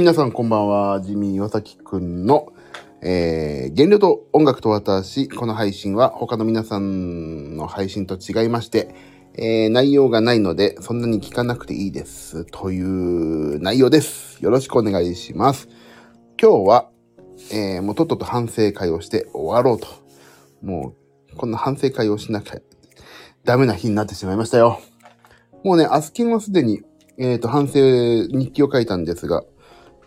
皆さんこんばんは。ジミー岩崎くんの、えー、原料と音楽と私、この配信は他の皆さんの配信と違いまして、えー、内容がないので、そんなに聞かなくていいです。という内容です。よろしくお願いします。今日は、えー、もうとっとと反省会をして終わろうと。もう、こんな反省会をしなきゃダメな日になってしまいましたよ。もうね、アスキンはすでに、えっ、と、反省日記を書いたんですが、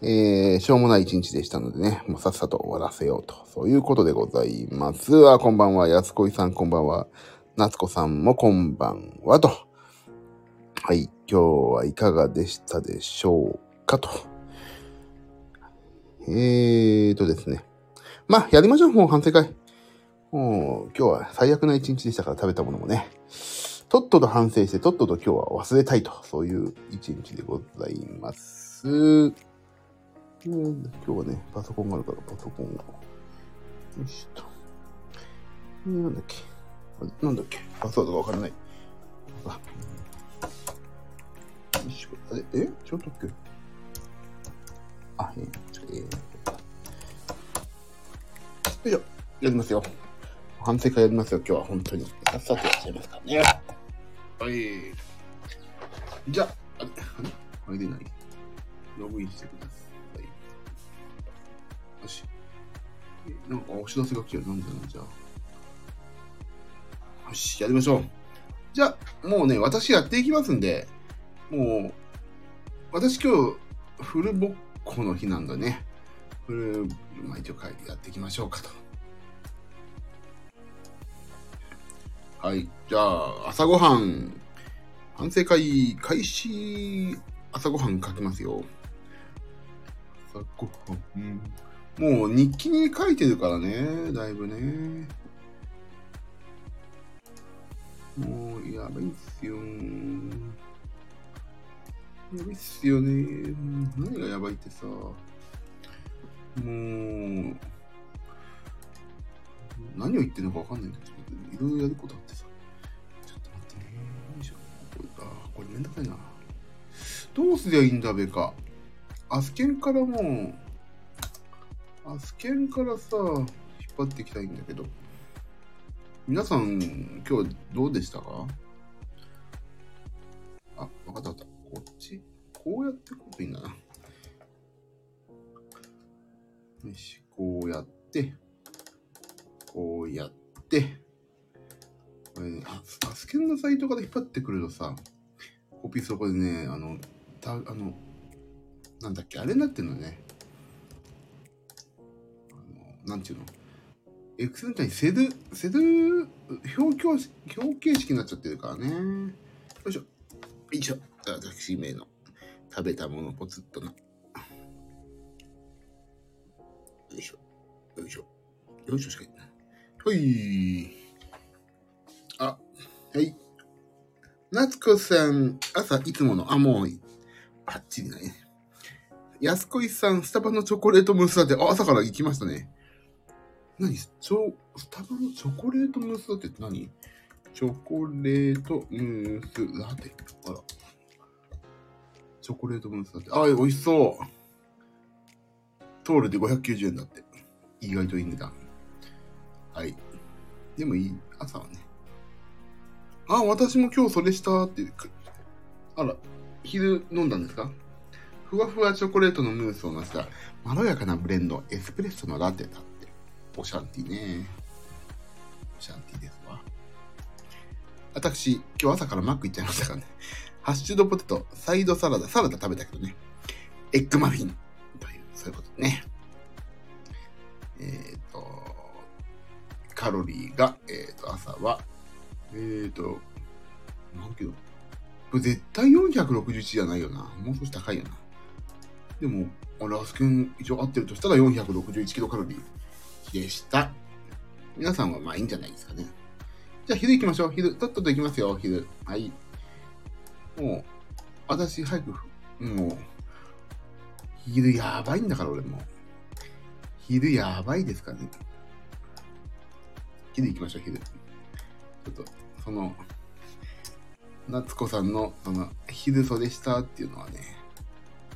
えー、しょうもない一日でしたのでね、もうさっさと終わらせようと。そういうことでございます。あ、こんばんは。安子さんこんばんは。夏子さんもこんばんはと。はい、今日はいかがでしたでしょうかと。えーとですね。まあ、やりましょう、もう反省会。もう、今日は最悪な一日でしたから食べたものもね。とっとと反省して、とっとと今日は忘れたいと。そういう一日でございます。今日はね、パソコンがあるから、パソコンを。よいしょと。えーなんだっけあなんだっけパスワードがわからない。あよいしょあれえ？ちょっとっけ？あ、えー、ちょっと、えー、よいしょ。やりますよ。反省会やりますよ、今日は本当に。さっさとやっちゃいますからね。はい。じゃあ、あれ、あれ？入れないログインしてください。なんかお知らせが来てる。なんだろう、じゃあ。よし、やりましょう。じゃあ、もうね、私やっていきますんで、もう、私今日、フルボッコの日なんだね。フル、まあ一応やっていきましょうかと。はい。じゃあ、朝ごはん、反省会開始、朝ごはん書きますよ。朝ごはん。もう日記に書いてるからね、だいぶね。もう、やばいっすよ。やばいっすよね。何がやばいってさ。もう、何を言ってるのかわかんないんだけど、いろいろやることあってさ。ちょっと待ってね。よいしょ。これか。これめんどくさいな。どうすりゃいいんだべか。アスケンからもう、アスケンからさ、引っ張っていきたいんだけど。皆さん、今日どうでしたか？あ、わかったわかった。こっち？こうやってこうといいんだな。よし、こうやって、こうやって、これね、あ、アスケンのサイトから引っ張ってくるとさ、コピーそこでね、あの、た、あの、なんだっけ、あれになってんのね。なんていうの？エクセルみたいにセル、セル、表記、表形式になっちゃってるからね。よいしょ。よいしょ。私名の食べたものポツッとな。よいしょ。よいしょ。よいしょしかいない。はい。あ、はい。夏子さん、朝いつもの、あ、もう、バッチリだね。安子さん、スタバのチョコレートムースだって、朝から行きましたね。何？チョスタバのチョコレートムースだって何？チョコレートムースだって。あら。チョコレートムースだって。あ、美味しそう。トールで590円だって。意外といい値段。はい。でもいい。朝はね。あ、私も今日それしたって。あら、昼飲んだんですか？ふわふわチョコレートのムースをのせたまろやかなブレンド、エスプレッソのラテだって。オシャンティね。オシャンティですわ。私、今日朝からマック行っちゃいましたからね。ハッシュドポテト、サイドサラダ、サラダ食べたけどね。エッグマフィンという、そういうことね。えっ、ー、と、カロリーが、えっ、ー、と、朝は、えっ、ー、と、何キロこれ絶対461じゃないよな。もう少し高いよな。でも、あれ、アスケン一応合ってるとしたら461キロカロリー。でした。皆さんはまあいいんじゃないですかね。じゃあ昼行きましょう。昼、とっとと行きますよ、昼。はい。もう、私、早く、もう、昼やばいんだから、俺も。昼やばいですかね。昼行きましょう、昼。ちょっと、その、夏子さんの、その、昼そでしたっていうのはね、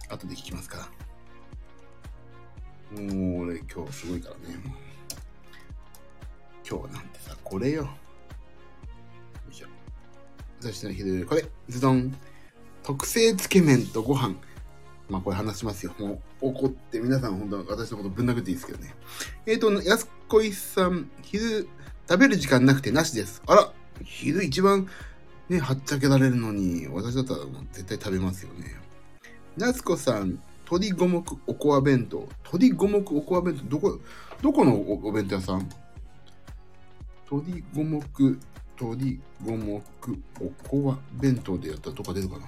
後で聞きますから。もう俺今日すごいからね。もう今日なんてさ、これよ。よいしょ。そしての昼、これ、ズドン。特製つけ麺とご飯。まあこれ話しますよ。もう怒って皆さん本当私のことぶん殴っていいですけどね。えっ、ー、と、安子いさん、昼食べる時間なくてなしです。あら、昼一番ね、はっちゃけられるのに、私だったらもう絶対食べますよね。夏子さん、鶏五目おこわ弁当。鶏五目おこわ弁当、どこ、どこのお弁当屋さん？鶏五目、鶏五目おこわ弁当でやったらどこか出るかな？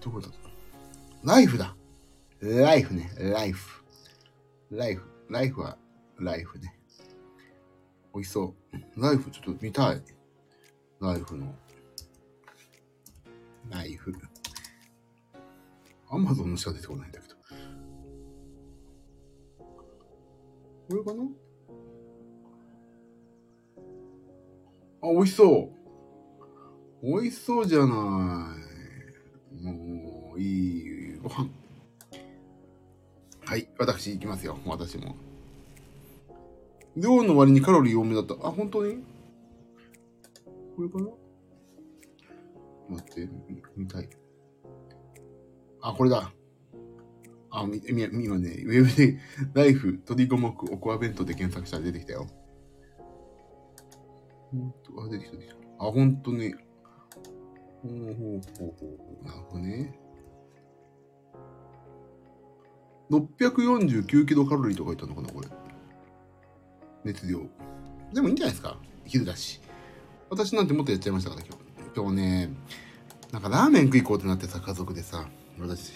どこだ？ライフだ。ライフね。ライフ。ライフ。ライフはライフね。美味しそう。ライフちょっと見たい。ライフの。ライフ。アマゾンのしか出てこないんだけど。これかな？あ、美味しそう。美味しそうじゃない。もう、いいご飯。はい、私行きますよ。私も。量の割にカロリー多めだった。あ、本当に？これかな？待って、見たい。あ、これだ。あ、み、み、今ね、ウェブで、ライフ、鶏五目、おこわ弁当で検索したら出てきたよ。ほんと、あ、出てきた、出てきた。あ、ほんとね。ほうほうほうほう。なるほどね。649キロカロリーとか言ったのかな、これ。熱量。でもいいんじゃないですか。昼だし。私なんてもっとやっちゃいましたから、今日。今日ね、なんかラーメン食いこうってなってさ、家族でさ、私、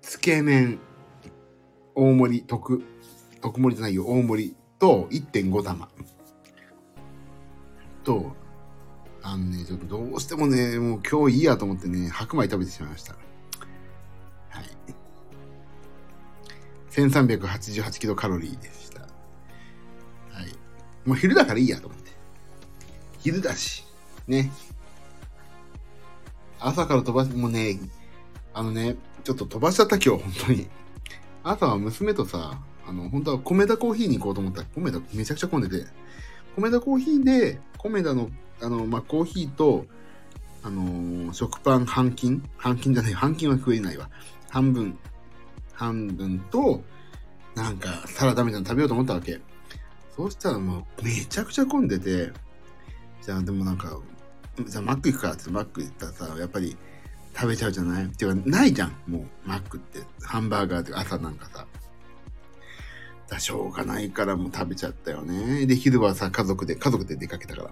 つけ麺、大盛り、特、特盛りじゃないよ、大盛りと1.5玉。と、あのね、ちょっとどうしてもね、もう今日いいやと思ってね、白米食べてしまいました。はい。1388キロカロリーでした。はい。もう昼だからいいやと思って。昼だし。ね。朝から飛ばし、もうね、あのね、ちょっと飛ばしちゃった今日、本当に。朝は娘とさ、あの、本当は米田コーヒーに行こうと思ったら、米田めちゃくちゃ混んでて、米田コーヒーで、米田の、あの、まあ、コーヒーと、あのー、食パン半斤半斤じゃない、半斤は食えないわ。半分、半分と、なんか、サラダみたいなの食べようと思ったわけ。そうしたらもう、めちゃくちゃ混んでて、じゃあでもなんか、じゃあマック行くかってマック行ったらさ、やっぱり食べちゃうじゃない？っていうか、ないじゃん。もう、マックって。ハンバーガーって朝なんかさ。だしょうがないからもう食べちゃったよね。で、昼はさ、家族で、家族で出かけたから。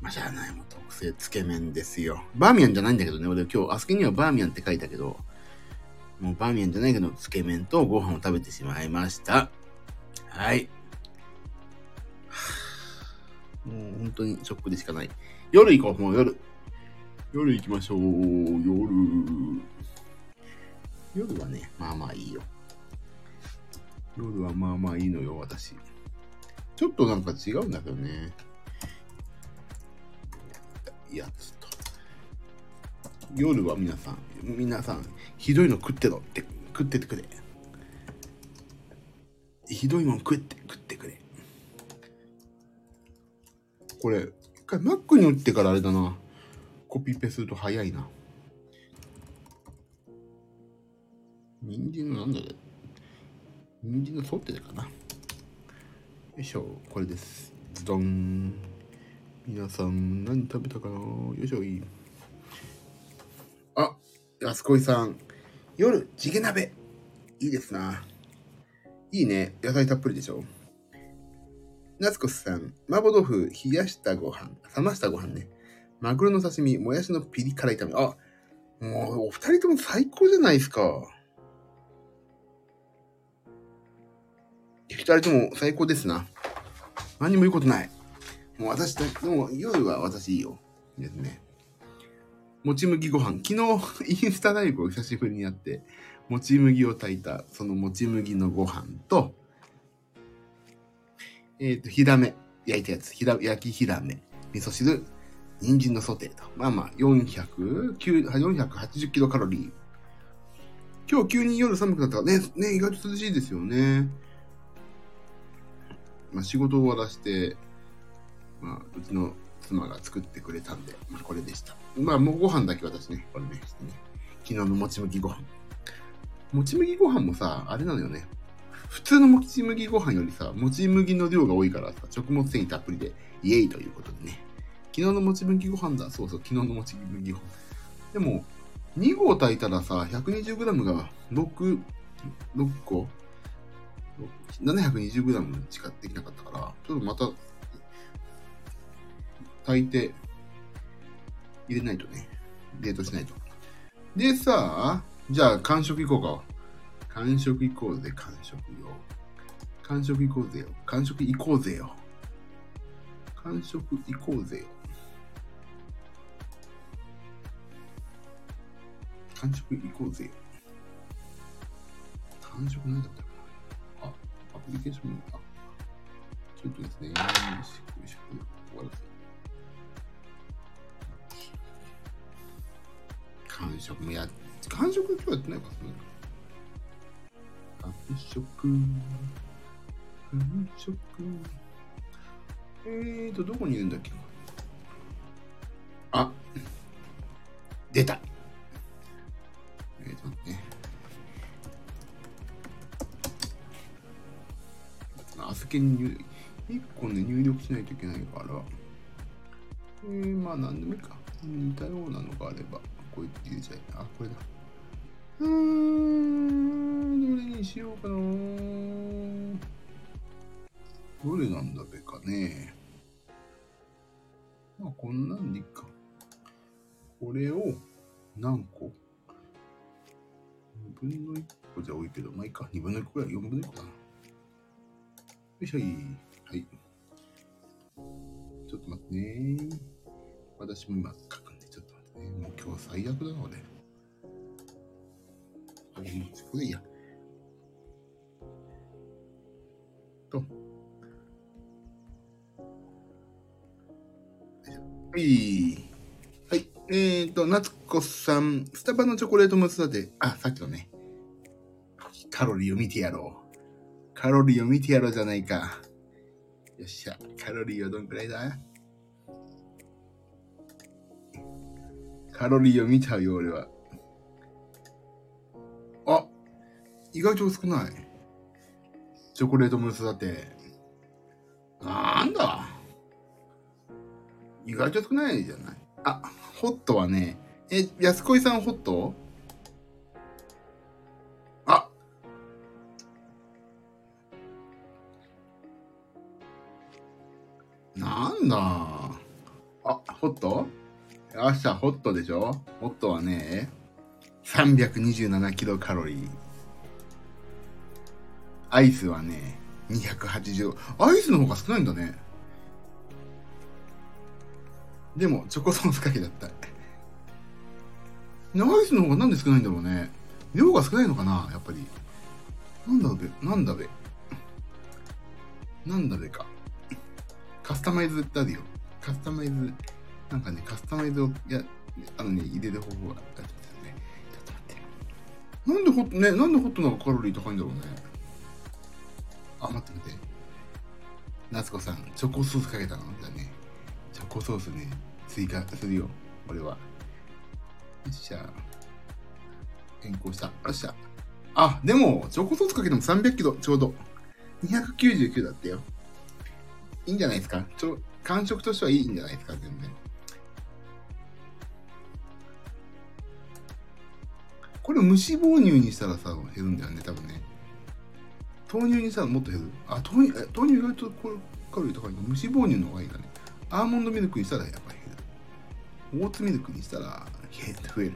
まあ、しゃあない。もう特製つけ麺ですよ。バーミヤンじゃないんだけどね。俺今日、あそこにはバーミヤンって書いたけど、もうバーミヤンじゃないけど、つけ麺とご飯を食べてしまいました。はい。もう本当にショックでしかない。夜行こう、もう夜。夜行きましょう。夜。夜はね、まあまあいいよ。夜はまあまあいいのよ、私。ちょっとなんか違うんだけどね。やつと。夜は皆さん、皆さん、ひどいの食ってろって、食っててくれ。ひどいもん食って、食ってくれ。これ、一回 Mac に打ってからあれだな。コピペすると早いな。人参のソテーかな。よいしょ、これです。ズドン。皆さん、何食べたかなよいしょ、いい。あ、安子さん。夜、チゲ鍋。いいですな。いいね。野菜たっぷりでしょ。夏子さん、麻婆豆腐、冷やしたご飯、冷ましたご飯ね。マグロの刺身、もやしのピリ辛炒め。あ、もうお二人とも最高じゃないですか。二人とも最高ですな。何も言うことない。もう私、でも夜は私いいよ。ですね。もち麦ご飯。昨日、インスタライブを久しぶりにやって、もち麦を炊いた、そのもち麦のご飯と、えっ、ー、と、ひらめ、焼いたやつ、ひら、焼きひらめ、味噌汁、人参のソテーと。まあまあ、400、480キロカロリー。今日急に夜寒くなったからね、ね、意外と涼しいですよね。まあ、仕事を終わらして、まあ、うちの妻が作ってくれたんで、まあ、これでした。まあ、もうご飯だけ私ね、これね、してね。昨日のもち麦ご飯。もち麦ご飯もさ、あれなのよね。普通のもち麦ご飯よりさ、もち麦の量が多いからさ、食物繊維たっぷりで、イエイということでね。昨日のもち麦ご飯だ。そうそう、昨日のもち麦ご飯。でも、2合炊いたらさ、120g が6、6個 ?720g しかできなかったから、ちょっとまた、炊いて、入れないとね。冷凍しないと。でさ、じゃあ完食いこうか。完食いこうぜ、完食よ。完食いこうぜよ。完食いこうぜよ。完食いこうぜよ。完食いこうぜよ。完食なんだった、プリケーション、あ、ちょっとですね。よし、よし、終わらせ完食もや、完食今日やってないかな完食、完食。えーと、どこにいるんだっけあ、出た。えーとね。あすけに入1個ね、入力しないといけないから。えー、まあ、なんでもいいか。似たようなのがあれば。こうやって入れちゃい。あ、これだ。うーん、どれにしようかな。どれなんだべかね。まあ、こんなんでいいか。これを何個 ?2 分の1個じゃ多いけど、まあいいか。2分の1個ぐらい、4分の1個かな。よいしょい。はい。ちょっと待ってね。私も今書くんで、ちょっと待ってね。もう今日最悪だな、俺。あ、もうこれいいや。と。はい。はい。えーと、夏子さん、スタバのチョコレートムースだって、あ、さっきのね。カロリーを見てやろう。カロリーを見てやろうじゃないか。よっしゃ。カロリーはどんくらいだ？カロリーを見ちゃうよ、俺は。あ、意外と少ない？チョコレートムースだって。なんだ？意外と少ないじゃない？あ、ホットはね、え、安子さんホット？ホット？明日ホットでしょ？ホットはね、327キロカロリー。アイスはね、280。アイスの方が少ないんだね。でも、チョコソースかけだった。アイスの方がなんで少ないんだろうね。量が少ないのかなやっぱり。なんだべ、なんだべ。なんだべか。カスタマイズってあるよ。カスタマイズ。なんかね、カスタマイズを、や、あのね、入れる方法があったんですよね。ちょっと待って。なんでホット、ね、なんでホットの方がカロリー高いんだろうね。あ、待って待って。夏子さん、チョコソースかけたの？だね。チョコソースね、追加するよ。俺は。よっしゃ。変更した。よっしゃ。あ、でも、チョコソースかけても300キロ、ちょうど。299だってよ。いいんじゃないですか？ちょ、感触としてはいいんじゃないですか？全然。これ無脂肪乳にしたらさ、減るんだよね、多分ね。豆乳にしたらもっと減る？あ、豆乳、豆乳意外とこれカロリー高いの？無脂肪乳の方がいいかね。アーモンドミルクにしたらやっぱり減る。オーツミルクにしたら増える。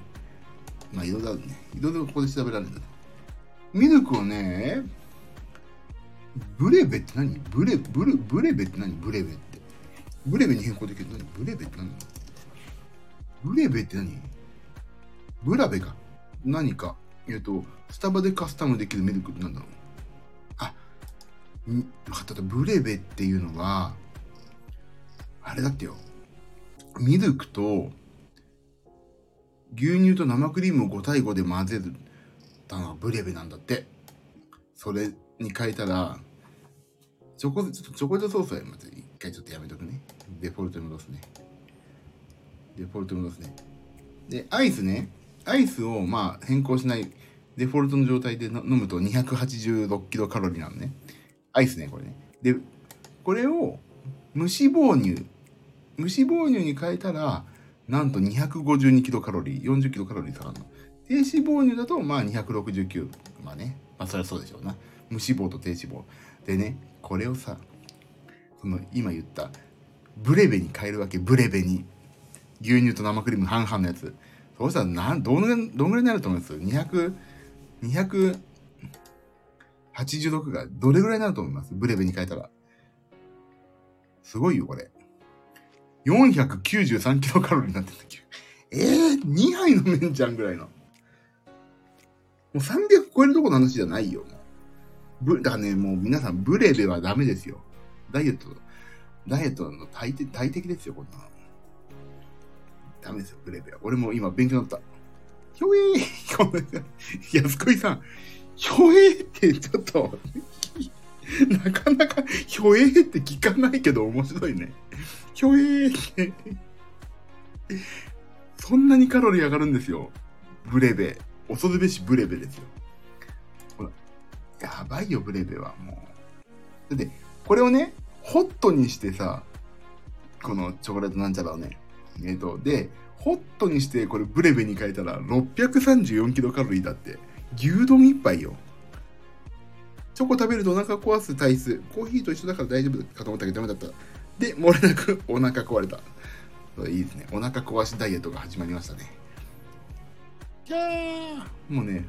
まあ、いろいろあるね。いろいろここで調べられるんだ。ミルクをね、ブレベって何？ブレ、ブレ、ブレベって何？ブレベって。ブレベに変更できる。何？ブレベって何？ブレベって何？ブラベか。何か、えっ、ー、と、スタバでカスタムできるミルクって何だろう？あ、分かった。ブレベっていうのは、あれだってよ。ミルクと、牛乳と生クリームを5対5で混ぜる。たのはブレベなんだって。それに変えたら、チョコ、ちょっとチョコレートソースはまず一回ちょっとやめとくね。デフォルトに戻すね。デフォルトに戻すね。で、アイスね。アイスをまあ変更しないデフォルトの状態で飲むと286キロカロリーなのね。アイスね、これね。で、これを無脂肪乳、無脂肪乳に変えたら、なんと252キロカロリー、40キロカロリー下がるの。低脂肪乳だと、まあ269。まあね。まあそれはそうでしょうな。無脂肪と低脂肪。でね、これをさ、その今言った、ブレベに変えるわけ、ブレベに。牛乳と生クリーム半々のやつ。そしたらなん、どのぐらい、どのぐらいになると思います ?200、286がどれぐらいになると思います？ブレベに変えたら。すごいよ、これ。493キロカロリーになってんだけ。えー、2杯飲めんじゃんぐらいの。もう300超えるとこの話じゃないよ。ぶ、だからね、もう皆さん、ブレベはダメですよ。ダイエット、ダイエットの大敵大敵ですよ、こんなの。ダメですよ、ブレベは。俺も今勉強になった。ひょえーこんなさい、安子さん、ひょえーってちょっと、なかなか、ひょえーって聞かないけど面白いね。ひょえーって。そんなにカロリー上がるんですよ。ブレベ。恐るべしブレベですよ。ほら。やばいよ、ブレベはもう。だって、これをね、ホットにしてさ、このチョコレートなんちゃらをね、えっ、と、で、ホットにしてこれブレベに変えたら634キロカロリーだって。牛丼一杯よ。チョコ食べるとお腹壊す体質。コーヒーと一緒だから大丈夫かと思ったけどダメだった。で、漏れなくお腹壊れた。いいですね。お腹壊しダイエットが始まりましたね。キャーもうね、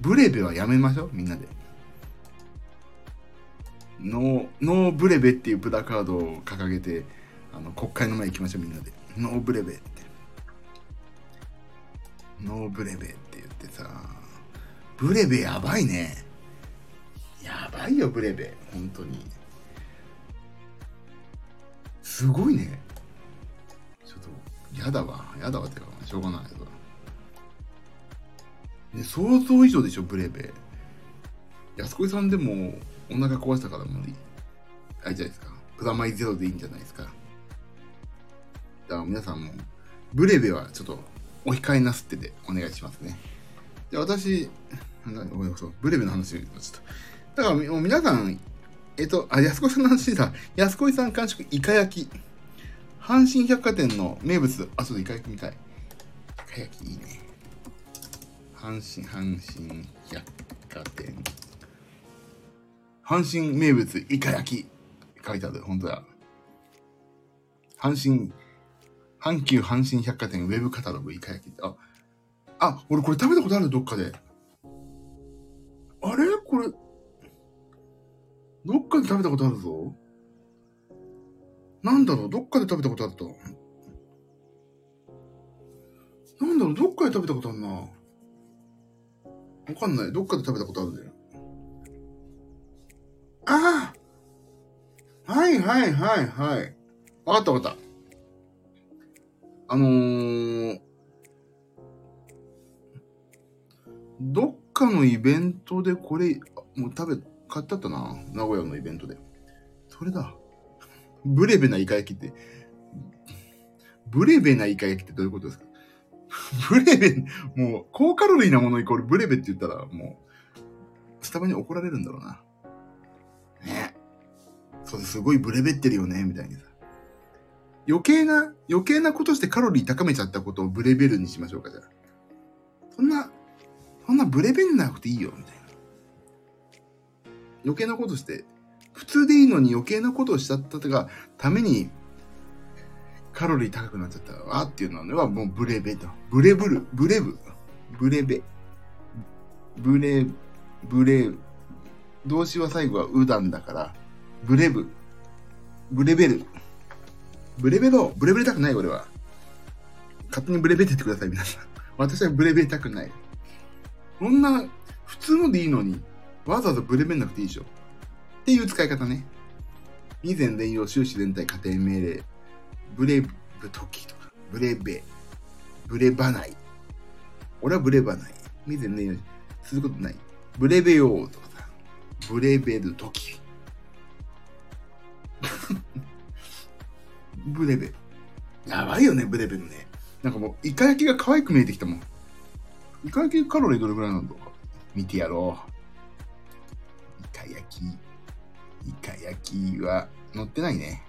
ブレベはやめましょう、みんなで。ノー、ノーブレベっていうプラカードを掲げて、あの、国会の前行きましょう、みんなで。ノーブレベって。ノーブレベって言ってさ、ブレベやばいね。やばいよ、ブレベ。本当に。すごいね。ちょっと、やだわ。やだわってか、しょうがないけど。ね、想像以上でしょ、ブレベ。安子さんでもお腹壊したから無理。あれじゃないですか。プラマイゼロでいいんじゃないですか。だから皆さんも、ブレベはちょっとお控えなすってでお願いしますね。で、私、なんだごめんなさい、ブレベの話になっちゃった。だからもう皆さん、えっと、あ、安子さんの話だ。安子さん完食イカ焼き。阪神百貨店の名物。あ、そうだ、イカ焼きみたい。イカ焼きいいね。阪神、阪神百貨店。阪神名物イカ焼き。書いてある、本当だ。阪神、阪急阪神百貨店ウェブカタログイカ焼き。あ、あ、俺これ食べたことあるどっかで。あれ？これ、どっかで食べたことあるぞ。なんだろう？どっかで食べたことあった。なんだろう？どっかで食べたことあるな。わかんない。どっかで食べたことあるんだよ。ああはいはいはいはい。わかったわかった。あのー、どっかのイベントでこれ、もう食べ、買ってあったな。名古屋のイベントで。それだ。ブレベなイカ焼きって、ブレベなイカ焼きってどういうことですか？ブレベ、もう、高カロリーなものイコールブレベって言ったら、もう、スタバに怒られるんだろうな。ね。そう、すごいブレベってるよね、みたいにさ。余計な、余計なことしてカロリー高めちゃったことをブレベルにしましょうか、じゃあ。そんな、そんなブレベルなくていいよ、みたいな。余計なことして、普通でいいのに余計なことをしちゃったがために、カロリー高くなっちゃったわっていうのはもうブレベと。ブレブル、ブレブ、ブレベ。ブレ、ブレ、動詞は最後はウダンだから、ブレブ、ブレベル。ブレベロ、ブレベルたくない俺は。勝手にブレベって言ってください、皆さん。私はブレベたくない。そんな、普通のでいいのに、わざわざブレベんなくていいでしょ。っていう使い方ね。以前連用終始連帯家庭命令。ブレブ時とか、ブレベ、ブレばない。俺はブレばない。未然連用。することない。ブレベヨーとかさ、ブレベル時。ブレベ。やばいよね、ブレベルね。なんかもう、イカ焼きが可愛く見えてきたもん。イカ焼きカロリーどれくらいなんだ？ろう。見てやろう。イカ焼き。イカ焼きは乗ってないね。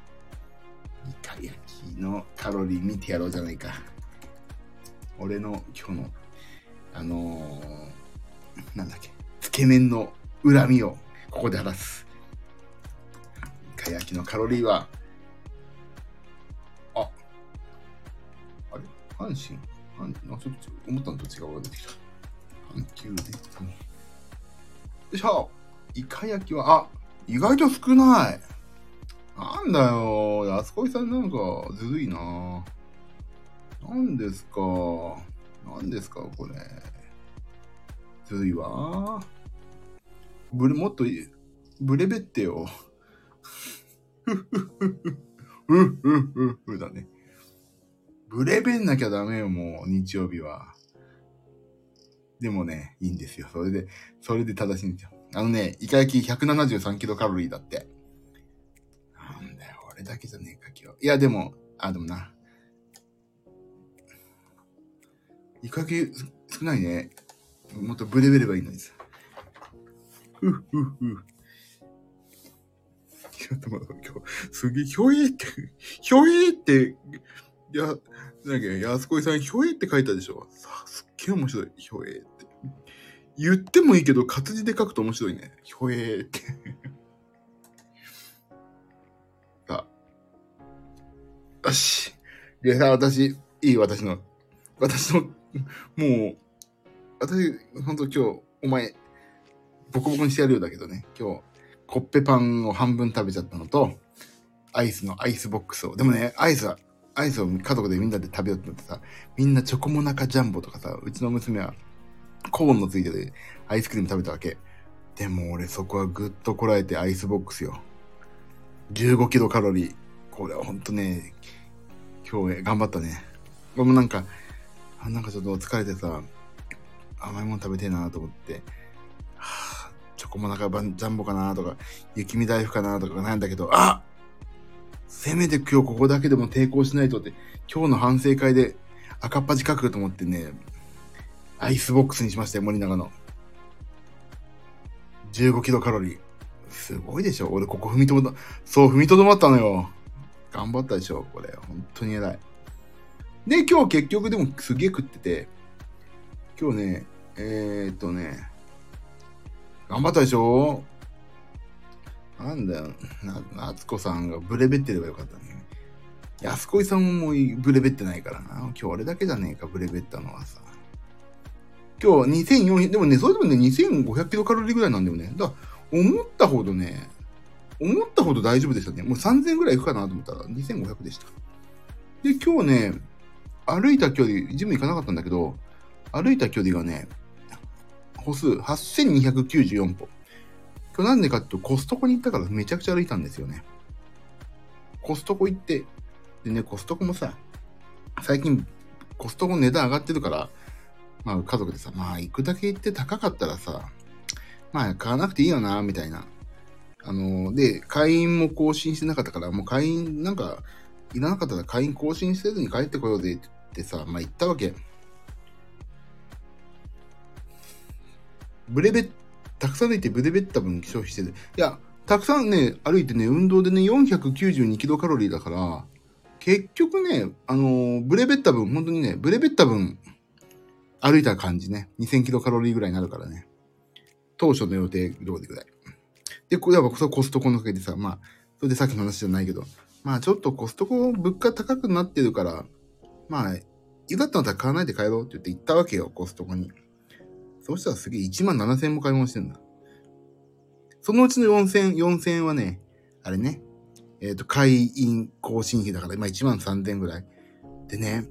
イカ焼きのカロリー見てやろうじゃないか。俺の今日の、あのー、なんだっけ、つけ麺の恨みをここで晴らす。イカ焼きのカロリーは、あれ阪神あちょっと思ったのと違うが出てきた。阪急で。よいしょイカ焼きは、あ、意外と少ない。なんだよ、安子さんなんかずるいな。何ですか何ですかこれ。ずるいわ。ブレ、もっとブレベってよ。ふふふふ。ふふふふだね。ブレベんなきゃダメよ、もう、日曜日は。でもね、いいんですよ。それで、それで正しいんですよ。あのね、イカ焼き173キロカロリーだって。なんだよ、俺だけじゃねえか、今日。いや、でも、あ、でもな。イカ焼き少ないね。もっとブレベればいいのにさ。ふふふ。ちょっと待って、今日、すげえ、ひょえって、ひょえって、いや、なんだっけ、安子さん、ひょえって書いたでしょ。さすっげえ面白い、ひょえって。言ってもいいけど、活字で書くと面白いね。ひょえって さあ。よし。でさ、私、いい私の、私の、もう、私、ほんと今日、お前、ボコボコにしてやるようだけどね。今日、コッペパンを半分食べちゃったのと、アイスのアイスボックスを。でもね、アイスは、アイスを家族でみんなで食べようってなってさ、みんなチョコモナカジャンボとかさ、うちの娘はコーンのついててアイスクリーム食べたわけ。でも俺そこはぐっとこらえてアイスボックスよ。15キロカロリー。これはほんとね、今日頑張ったね。俺もなんか、あなんかちょっと疲れてさ、甘いもの食べてえなと思って、はあ、チョコモナカジャンボかなとか、雪見大福かなとかなんだけど、あせめて今日ここだけでも抵抗しないとって、今日の反省会で赤っ恥かくと思ってね、アイスボックスにしましたよ、森永の。15キロカロリー。すごいでしょ俺ここ踏みとどま。そう、踏みとどまったのよ。頑張ったでしょこれ。本当に偉い。で、今日結局でもすげえ食ってて、今日ね、えー、っとね、頑張ったでしょなんだよ、な、夏子さんがブレベってればよかったね。安子さんもブレベってないからな。今日俺だけじゃねえか、ブレベったのはさ。今日2400、でもね、それでもね、2500キロカロリーぐらいなんだよね。だ思ったほどね、思ったほど大丈夫でしたね。もう3000ぐらいいくかなと思ったら2500でした。で、今日ね、歩いた距離、ジム行かなかったんだけど、歩いた距離がね、歩数8294歩。今日なんでかっていうと、コストコに行ったからめちゃくちゃ歩いたんですよね。コストコ行って、でね、コストコもさ、最近コストコ値段上がってるから、まあ家族でさ、まあ行くだけ行って高かったらさ、まあ買わなくていいよな、みたいな。あの、で、会員も更新してなかったから、もう会員、なんか、いらなかったら会員更新せずに帰ってこようぜってさ、まあ言ったわけ。ブレベッ、たくさん歩いてブレベった分消費してる。いや、たくさんね、歩いてね、運動でね、492キロカロリーだから、結局ね、あのー、ブレベった分、本当にね、ブレベった分、歩いた感じね。2000キロカロリーぐらいになるからね。当初の予定通りぐらい。で、これはコストコのおかげでさ、まあ、それでさっきの話じゃないけど、まあちょっとコストコ物価高くなってるから、まあ、いざったんだったら買わないで帰ろうって言って行ったわけよ、コストコに。そしたらすげえ1万7000円も買い物してんだ。そのうちの4000、4000はね、あれね、えっ、ー、と、会員更新費だから、今1万3000円ぐらい。でね、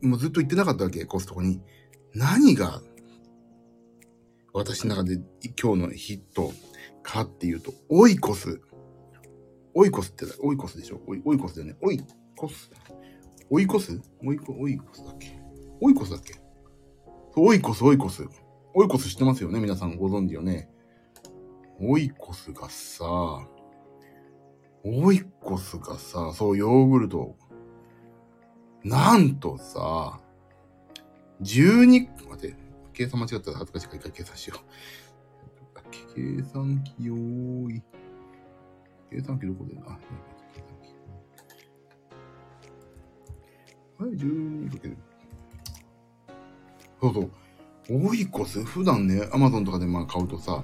もうずっと言ってなかったわけ、コストコに。何が、私の中で今日のヒットかっていうと、オイコス。オイコスって、オイコスでしょ？オイオイコスだよね。オイコス？オイコス？オイコ、オイコスだっけ？オイコスだっけ？オイコス、オイコス。オイコス知ってますよね？皆さんご存知よね？オイコスがさ、オイコスがさ、そう、ヨーグルト。なんとさ、12、待って、計算間違ったら恥ずかしいから一回計算しよう。計算機用意。計算機どこで？あ、計算機。はい、12かける。そうそう。オイコス、普段ね、アマゾンとかでまあ買うとさ、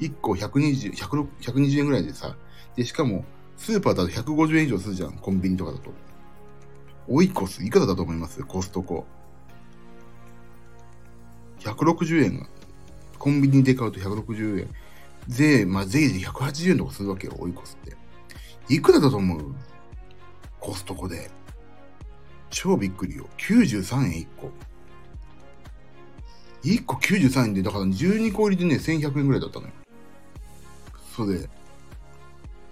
1個120、120円ぐらいでさ、で、しかも、スーパーだと150円以上するじゃん、コンビニとかだと。オイコス、いくらだと思います？コストコ。160円が。コンビニで買うと160円。税、まあ税で180円とかするわけよ、オイコスって。いくらだと思う？コストコで。超びっくりよ。93円1個。1個93円で、だから12個入りでね、1100円ぐらいだったのよ。それで、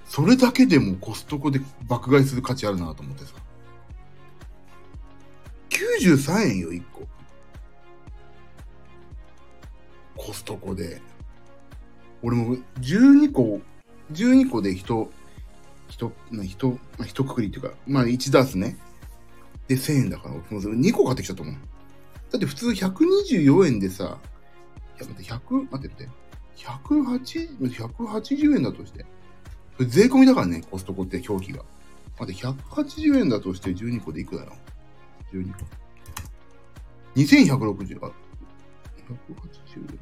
それだけでもコストコで爆買いする価値あるなと思ってさ。93円よ、1個。コストコで。俺も12個、12個で人、人、人、まあ、一括りっていうか、まあ1ダースね。で1000円だから、2個買ってきちゃったもん。だって普通124円でさ、いや待って、100、待って待って。180、180円だとして。税込みだからね、コストコって表記が。待って、180円だとして12個でいくだよ。12個。2160、あ、180円。ち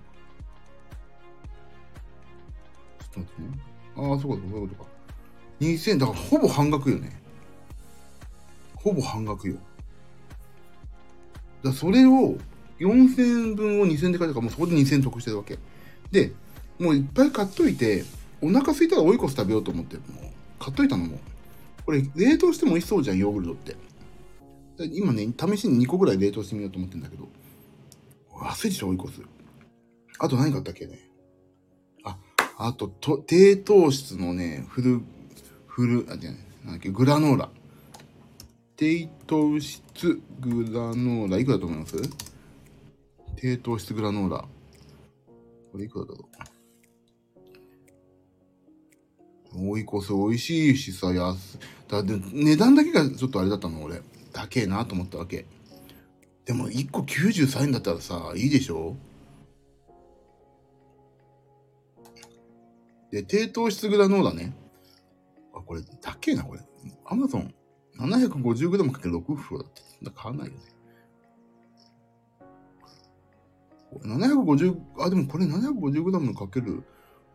ょっと待ってね。ああ、そうか、そういうことか。2000、だからほぼ半額よね。ほぼ半額よ。だそれを、4000円分を2000円で買ったから、もうそこで2000円得してるわけ。で、もういっぱい買っといて、お腹空いたらオイコス食べようと思って、もう買っといたのも。これ、冷凍しても美味しそうじゃん、ヨーグルトって。今ね、試しに2個ぐらい冷凍してみようと思ってんだけど、忘れてた、オイコス。あと何買ったっけね。あ、あと、と低糖質のね、フル、フル、あ、じゃない、なんだっけ、グラノーラ。低糖質グラノーラ、いくらだと思います？低糖質グラノーラ。これいくらだろう？追い越せ美味しいしさ、安だで値段だけがちょっとあれだったの、俺。高えなと思ったわけ。でも1個93円だったらさ、いいでしょ？で、低糖質グラノーラね。あ、これ、高えな、これ。アマゾン 750g かける6袋だって。買わないよね。750、あ、でもこれ 750g かける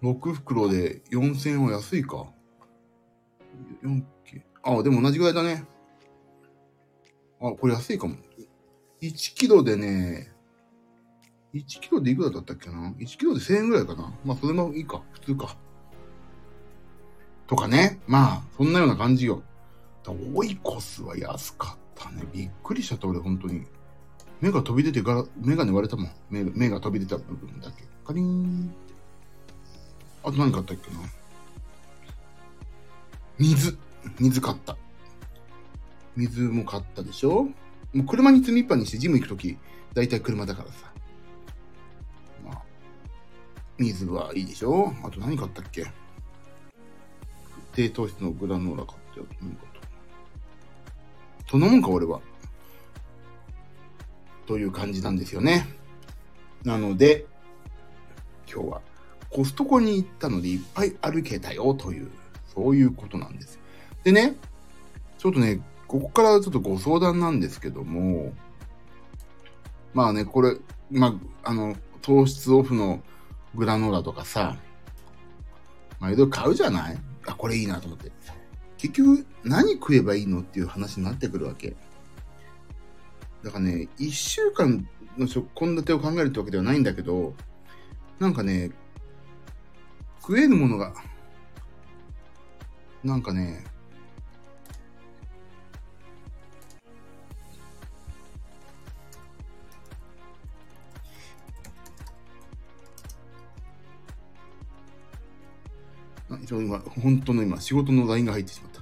6袋で4000円は安いか。4あ、でも同じぐらいだね。あ、これ安いかも。1キロでね、1キロでいくらだったっけな ?1 キロで1000円ぐらいかなまあ、それもいいか。普通か。とかね。まあ、そんなような感じよ。オイコスは安かったね。びっくりしちゃった、俺、本当に。目が飛び出てガラ、目がね割れたもん。目目が飛び出た部分だけ。カリンって。あと何買ったっけな水。水買った。水も買ったでしょもう車に積みっぱにしてジム行くとき、だいたい車だからさ。まあ、水はいいでしょあと何買ったっけ低糖質のグラノーラ買ってよ。何買っそんなもんか、俺は。という感じなんですよね。なので、今日はコストコに行ったのでいっぱい歩けたよという、そういうことなんです。でね、ちょっとね、ここからちょっとご相談なんですけども、まあね、これ、まあ、あの、糖質オフのグラノーラとかさ、まあ、いろいろ買うじゃない？あ、これいいなと思って。結局、何食えばいいのっていう話になってくるわけ。だからね、一週間の献立を考えるってわけではないんだけど、なんかね、食えるものが、なんかね、今、本当の今、仕事の LINE が入ってしまっ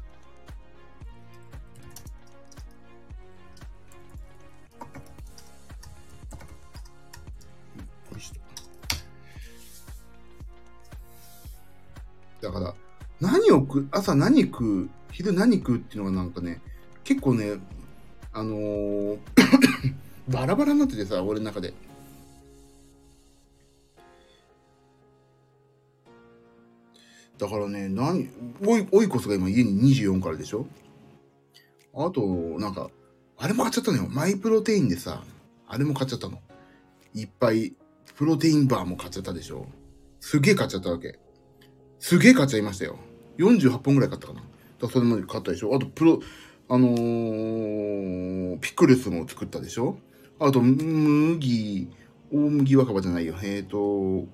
だから、何を食う、朝何食う、昼何食うっていうのがなんかね、結構ね、あのー バラバラになっててさ、俺の中で。だからね、何、おい、おいこそが今家に24からでしょ？あと、なんか、あれも買っちゃったのよ。マイプロテインでさ、あれも買っちゃったの。いっぱい、プロテインバーも買っちゃったでしょすげえ買っちゃったわけ。すげえ買っちゃいましたよ。48本ぐらい買ったかな。だそれまで買ったでしょあと、プロ、あのー、ピクルスも作ったでしょあと、麦、大麦若葉じゃないよ。えっ、ー、と、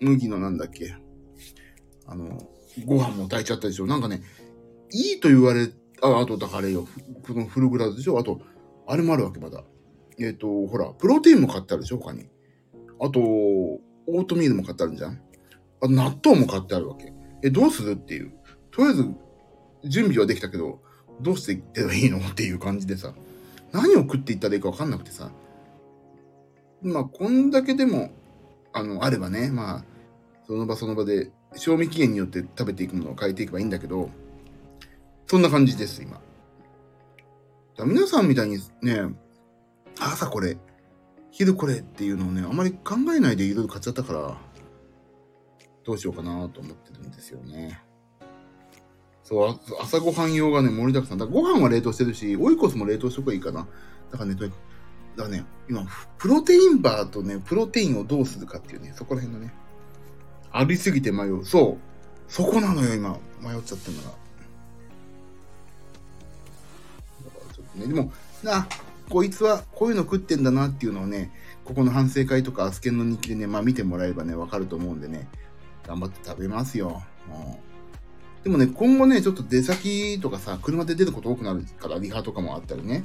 麦のなんだっけ。あの、ご飯も炊いちゃったでしょなんかね、いいと言われ、あ、あと、だからあれよ。このフルグラスでしょあと、あれもあるわけ、まだ。えっ、ー、と、ほら、プロテインも買ってあるでしょ他に。あと、オートミールも買ってあるんじゃんあ、納豆も買ってあるわけ。え、どうするっていう。とりあえず、準備はできたけど、どうしていってばいいのっていう感じでさ。何を食っていったらいいかわかんなくてさ。まあ、こんだけでも、あの、あればね、まあ、その場その場で、賞味期限によって食べていくものを変えていけばいいんだけど、そんな感じです、今。皆さんみたいにね、朝これ、昼これっていうのをね、あまり考えないでいろいろ買っちゃったから、どうしようかなと思ってるんですよね。そう、朝ごはん用がね、盛りだくさん。だご飯は冷凍してるし、オイコスも冷凍しとくばいいかな。だからね、とにかく、だからね、今、プロテインバーとね、プロテインをどうするかっていうね、そこら辺のね、歩りすぎて迷う。そう。そこなのよ、今。迷っちゃってるのが。だからちょっとね、でも、な、こいつはこういうの食ってんだなっていうのをね、ここの反省会とかアスケンの日記でね、まあ見てもらえばね、わかると思うんでね、頑張って食べますよ。もうでもね、今後ね、ちょっと出先とかさ、車で出ること多くなるから、リハとかもあったりね。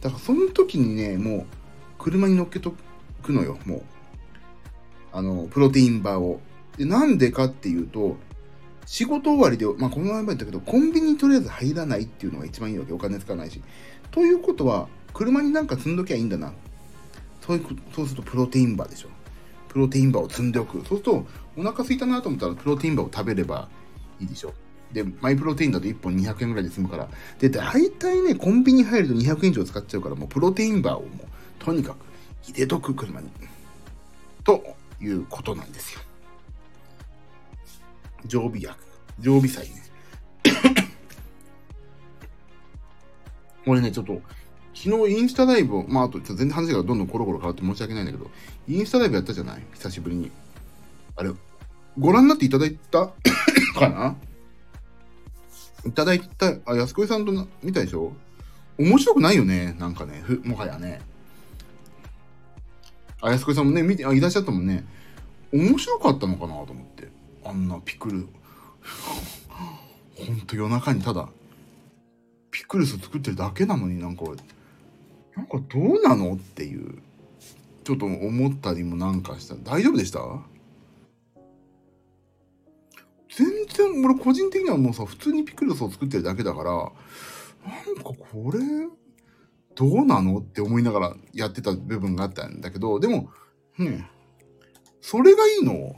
だからその時にね、もう、車に乗っけとくのよ、もう。あの、プロテインバーを。で、なんでかっていうと、仕事終わりで、まあ、この前も言ったけど、コンビニにとりあえず入らないっていうのが一番いいわけ。お金使わないし。ということは、車になんか積んどきゃいいんだな。そういう、そうするとプロテインバーでしょ。プロテインバーを積んでおく。そうすると、お腹空いたなと思ったら、プロテインバーを食べればいいでしょ。で、マイプロテインだと1本200円ぐらいで済むから。で、大体ね、コンビニ入ると200円以上使っちゃうから、もうプロテインバーをもう、とにかく入れとく、車に。ということなんですよ。常備薬。常備菜ね。これね、ちょっと、昨日インスタライブを、まあ、あと、全然話がどんどんコロコロ変わって申し訳ないんだけど、インスタライブやったじゃない？久しぶりに。あれ、ご覧になっていただいた？かな？いただいた、あ、安子さんとな見たでしょ？面白くないよね。なんかね、ふ、もはやね。あ、安子さんもね、見て、あ、いらっしゃったもんね。面白かったのかなと思って。あんなピクル。ほんと夜中にただ、ピクルス作ってるだけなのになんか、なんかどうなのっていう、ちょっと思ったりもなんかした。大丈夫でした？全然、俺個人的にはもうさ、普通にピクルスを作ってるだけだから、なんかこれ、どうなのって思いながらやってた部分があったんだけど、でも、ねそれがいいの？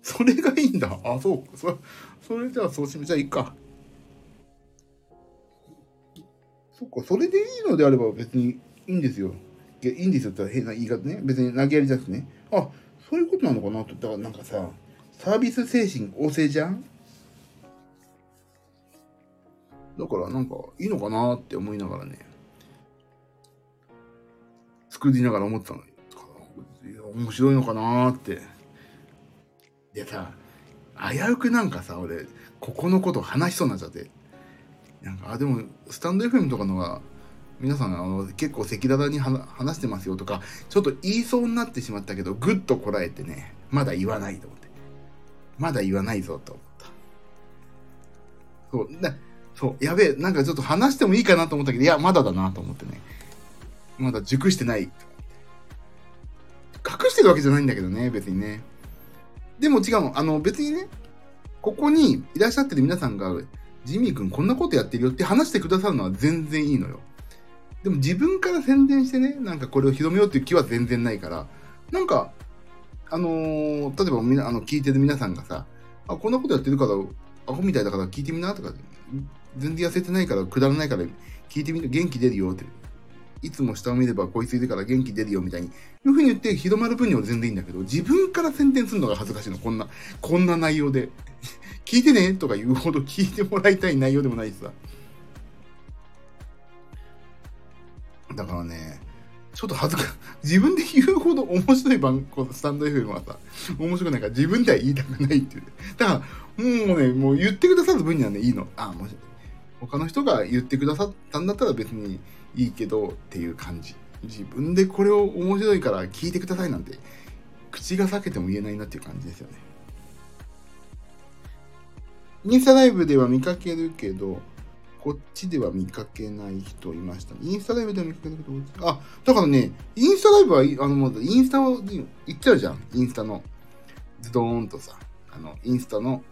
それがいいんだ。あ、そう。そそれじゃあそうしめじゃいいか。そっか、それでいいのであれば別にいいんですよ。いいいんですよって変な言い方ね。別に投げやりじゃなくてね。あ、そういうことなのかなと。だからなんかさ、サービス精神旺盛じゃん？だからなんかいいのかなって思いながらね、作りながら思ってたのに、面白いのかなって。でさ、危うくなんかさ、俺、ここのこと話しそうになっちゃって。なんか、あ、でも、スタンド FM とかのが、皆さん、あの、結構赤裸々に話してますよとか、ちょっと言いそうになってしまったけど、ぐっとこらえてね、まだ言わないと思って。まだ言わないぞと思った。そう、だそう、やべえ、なんかちょっと話してもいいかなと思ったけど、いや、まだだなと思ってね。まだ熟してない。隠してるわけじゃないんだけどね、別にね。でも違うの。あの、別にね、ここにいらっしゃってる皆さんが、ジミー君こんなことやってるよって話してくださるのは全然いいのよ。でも自分から宣伝してね、なんかこれを広めようっていう気は全然ないから、なんか、あのー、例えばみな、あの、聞いてる皆さんがさ、あ、こんなことやってるから、アホみたいだから聞いてみなとか、全然痩せてないからくだらないから聞いてみる元気出るよって。いつも下を見ればこいついるから元気出るよみたいに、いうふうに言って広まる分には全然いいんだけど、自分から宣伝するのが恥ずかしいの。こんな、こんな内容で。聞いてねとか言うほど聞いてもらいたい内容でもないしさ。だからね、ちょっと恥ずか、自分で言うほど面白い番、このスタンド FM はさ、面白くないから自分では言いたくないっていう。だから、もうね、もう言ってくださる分にはね、いいの。あ、もし、他の人が言ってくださったんだったら別にいいけどっていう感じ。自分でこれを面白いから聞いてくださいなんて、口が裂けても言えないなっていう感じですよね。インスタライブでは見かけるけど、こっちでは見かけない人いました、ね。インスタライブでは見かけるけど、あ、だからね、インスタライブは、あの、インスタを言っちゃうじゃん。インスタの。ズドーンとさ、あの、インスタの、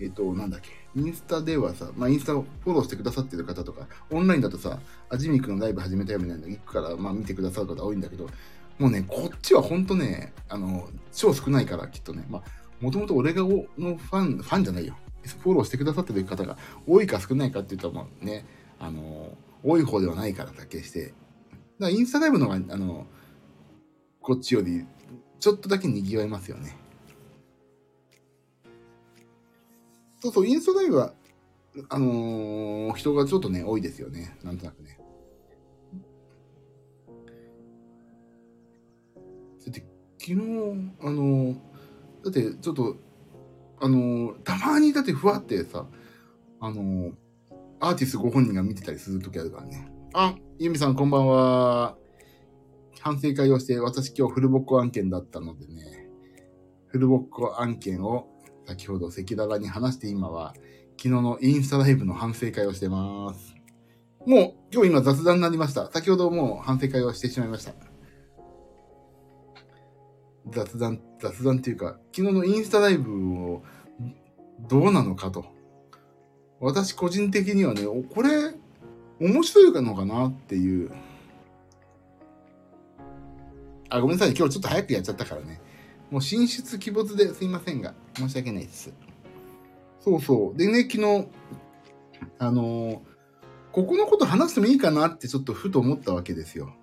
えっ、と、なんだっけ。インスタではさ、まあ、インスタをフォローしてくださってる方とか、オンラインだとさ、あじみくんのライブ始めたよみたいなの行くから、まあ、見てくださる方多いんだけど、もうね、こっちはほんとね、あの、超少ないから、きっとね、まあ、もともと俺がのファン、ファンじゃないよ。フォローしてくださってる方が多いか少ないかって言ったらもうね、あの、多い方ではないからだけして、だからインスタライブの方が、あの、こっちよりちょっとだけ賑わいますよね。そうそう、インスタライブは、あのー、人がちょっとね、多いですよね。なんとなくね。だって、昨日、あのー、だってちょっとあのたまにだってふわってさ、あのアーティストご本人が見てたりするときあるからね。あ、ユミさんこんばんは。反省会をして、私今日フルボッコ案件だったのでね、フルボッコ案件を先ほど赤裸々に話して今は、昨日のインスタライブの反省会をしてます。もう今日今雑談になりました。先ほどもう反省会をしてしまいました。雑談、雑談っていうか、昨日のインスタライブをどうなのかと。私個人的にはね、これ、面白いのかなっていう。あ、ごめんなさい。今日ちょっと早くやっちゃったからね。もう進出鬼没ですいませんが、申し訳ないです。そうそう。でね、昨日、あのー、ここのこと話してもいいかなってちょっとふと思ったわけですよ。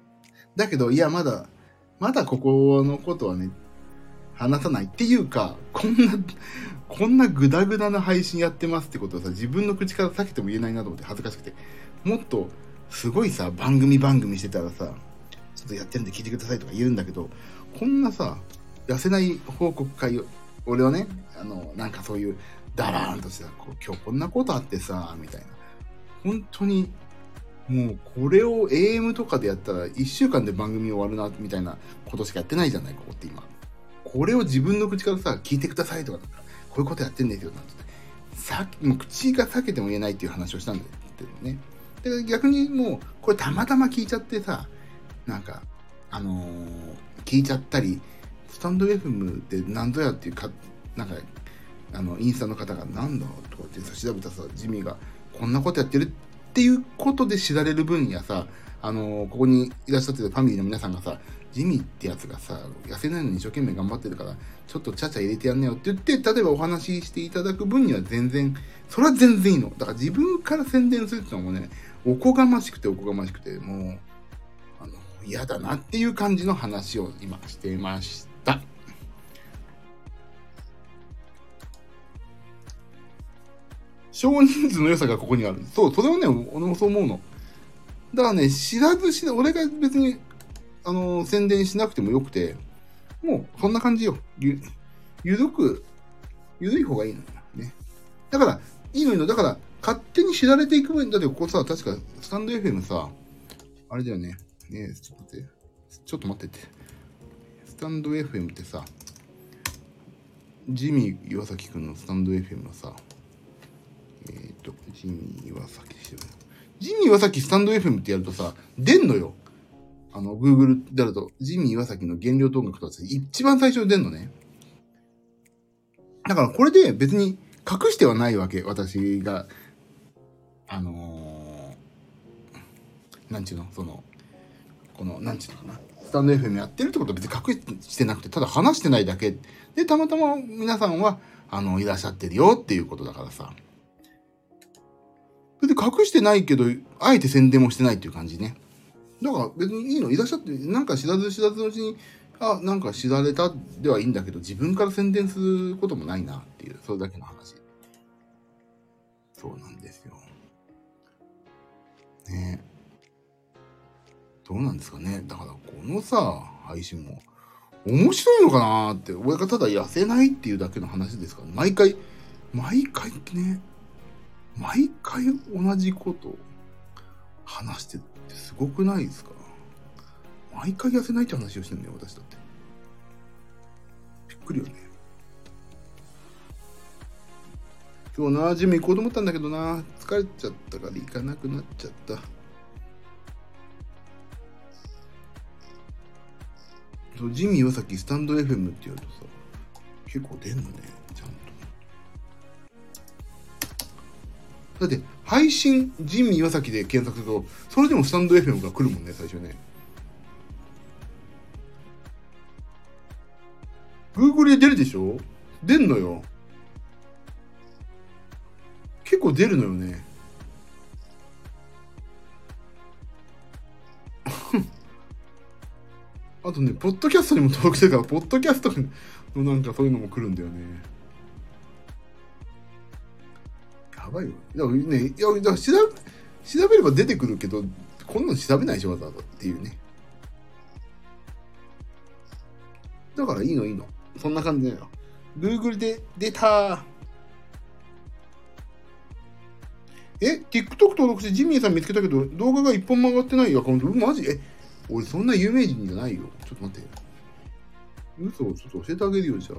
だけど、いや、まだまだここのことはね、話さないっていうか、こんな、こんなグダグダな配信やってますってことをさ、自分の口から避けても言えないなと思って恥ずかしくて。もっと、すごいさ、番組番組してたらさ、ちょっとやってるんで聞いてくださいとか言うんだけど、こんなさ、痩せない報告会を、俺はね、あの、なんかそういう、ダラーンとしてさ、今日こんなことあってさ、みたいな。本当にもうこれを AM とかでやったら1週間で番組終わるなみたいなことしかやってないじゃないここって今。これを自分の口からさ聞いてくださいとかこういうことやってんですよなんてさもう口が裂けても言えないっていう話をしたんだよね。で逆にもうこれたまたま聞いちゃってさなんかあのー、聞いちゃったりスタンド FM って何ぞやっていうかなんかあのインスタの方が何だとかってさ調べたさジミーがこんなことやってるってっていうことで知られる分やさ、あのー、ここにいらっしゃってるファミリーの皆さんがさ、ジミーってやつがさ、痩せないのに一生懸命頑張ってるから、ちょっとちゃちゃ入れてやんねよって言って、例えばお話ししていただく分には全然、それは全然いいの。だから自分から宣伝するっていうのもね、おこがましくておこがましくて、もう、あの、嫌だなっていう感じの話を今してました。少人数の良さがここにある。そう、それはね、俺もそう思うの。だからね、知らず知ら、俺が別に、あのー、宣伝しなくてもよくて、もう、そんな感じよ。ゆ、ゆるく、ゆるい方がいいのよ。ね。だから、いいのよ。だから、勝手に知られていく分、だってここさ、確か、スタンド FM さ、あれだよね。ねちょっと待って。ちょっと待ってて。スタンド FM ってさ、ジミー岩崎くんのスタンド FM のさ、えっ、ー、と、ジミー岩崎して。ジミー岩崎スタンド FM ってやるとさ、出んのよ。あの、Google であると、ジミー岩崎の原料動楽とか一番最初に出んのね。だからこれで別に隠してはないわけ。私が、あのー、なんちゅうの、その、この、なんていうのかな。スタンド FM やってるってことは別に隠してなくて、ただ話してないだけ。で、たまたま皆さんは、あの、いらっしゃってるよっていうことだからさ。別に隠してないけど、あえて宣伝もしてないっていう感じね。だから別にいいのいらっしゃって、なんか知らず知らずのうちに、あ、なんか知られたではいいんだけど、自分から宣伝することもないなっていう、それだけの話。そうなんですよ。ねどうなんですかね。だからこのさ、配信も、面白いのかなって、俺がただ痩せないっていうだけの話ですから、毎回、毎回ね、毎回同じこと話してってすごくないですか？毎回痩せないって話をしてんだよ、私だって。びっくりよね。今日な、ジム行こうと思ったんだけどな、疲れちゃったから行かなくなっちゃった。そうジミーはさっきスタンド FM って言うとさ、結構出んのね、だって、配信、ジミー岩崎で検索すると、それでもスタンド FM が来るもんね、最初ね。Google で出るでしょ？出んのよ。結構出るのよね。あとね、ポッドキャストにも登録してるから、ポッドキャストのなんかそういうのも来るんだよね。ばいよ。いや、ね、いや、だから調べ、調べれば出てくるけど、こんなの調べないでしょ、わざわざっていうね。だからいいのいいの。そんな感じだよ。Google で出たえ ?TikTok 登録してジミーさん見つけたけど、動画が一本も上がってないアカウントマジ？え俺そんな有名人じゃないよ。ちょっと待って。嘘をちょっと教えてあげるよ、じゃあ。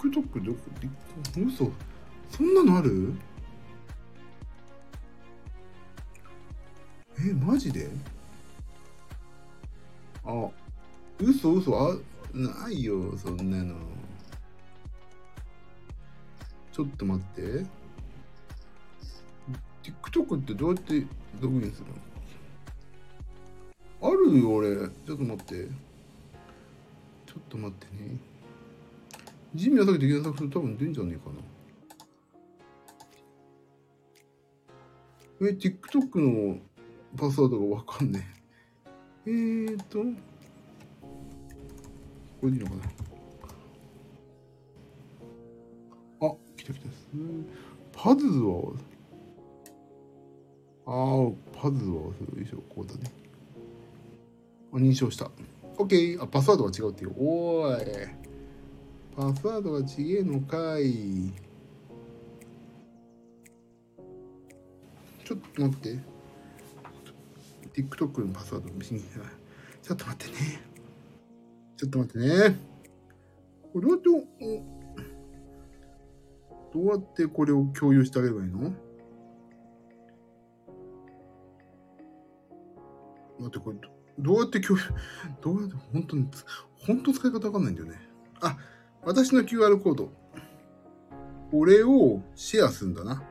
TikTok どこ嘘そんなのある？え、マジで？あ、嘘嘘あ、ないよ、そんなの。ちょっと待って。TikTok ってどうやってログインするの？あるよ、俺。ちょっと待って。ちょっと待ってね。ジミーはさっきで検索すると多分出んじゃねえかな。え、TikTok のパスワードがわかんねえ。えーと、これでいいのかなあ、来た来た。パズズは、ああ、パズズは、よいしょ、こうだね。認証した。OK。あ、パスワードが違うっていう。おーい。パスワードが違えのかい。ちょっと待って。TikTok のパスワード見にちょっと待ってね。ちょっと待ってね。これどうやって、どうやってこれを共有してあげればいいの？待って、これ、どうやって共有、どうやって、本当に、本当使い方わかんないんだよね。あ、私の QR コード。これをシェアするんだな。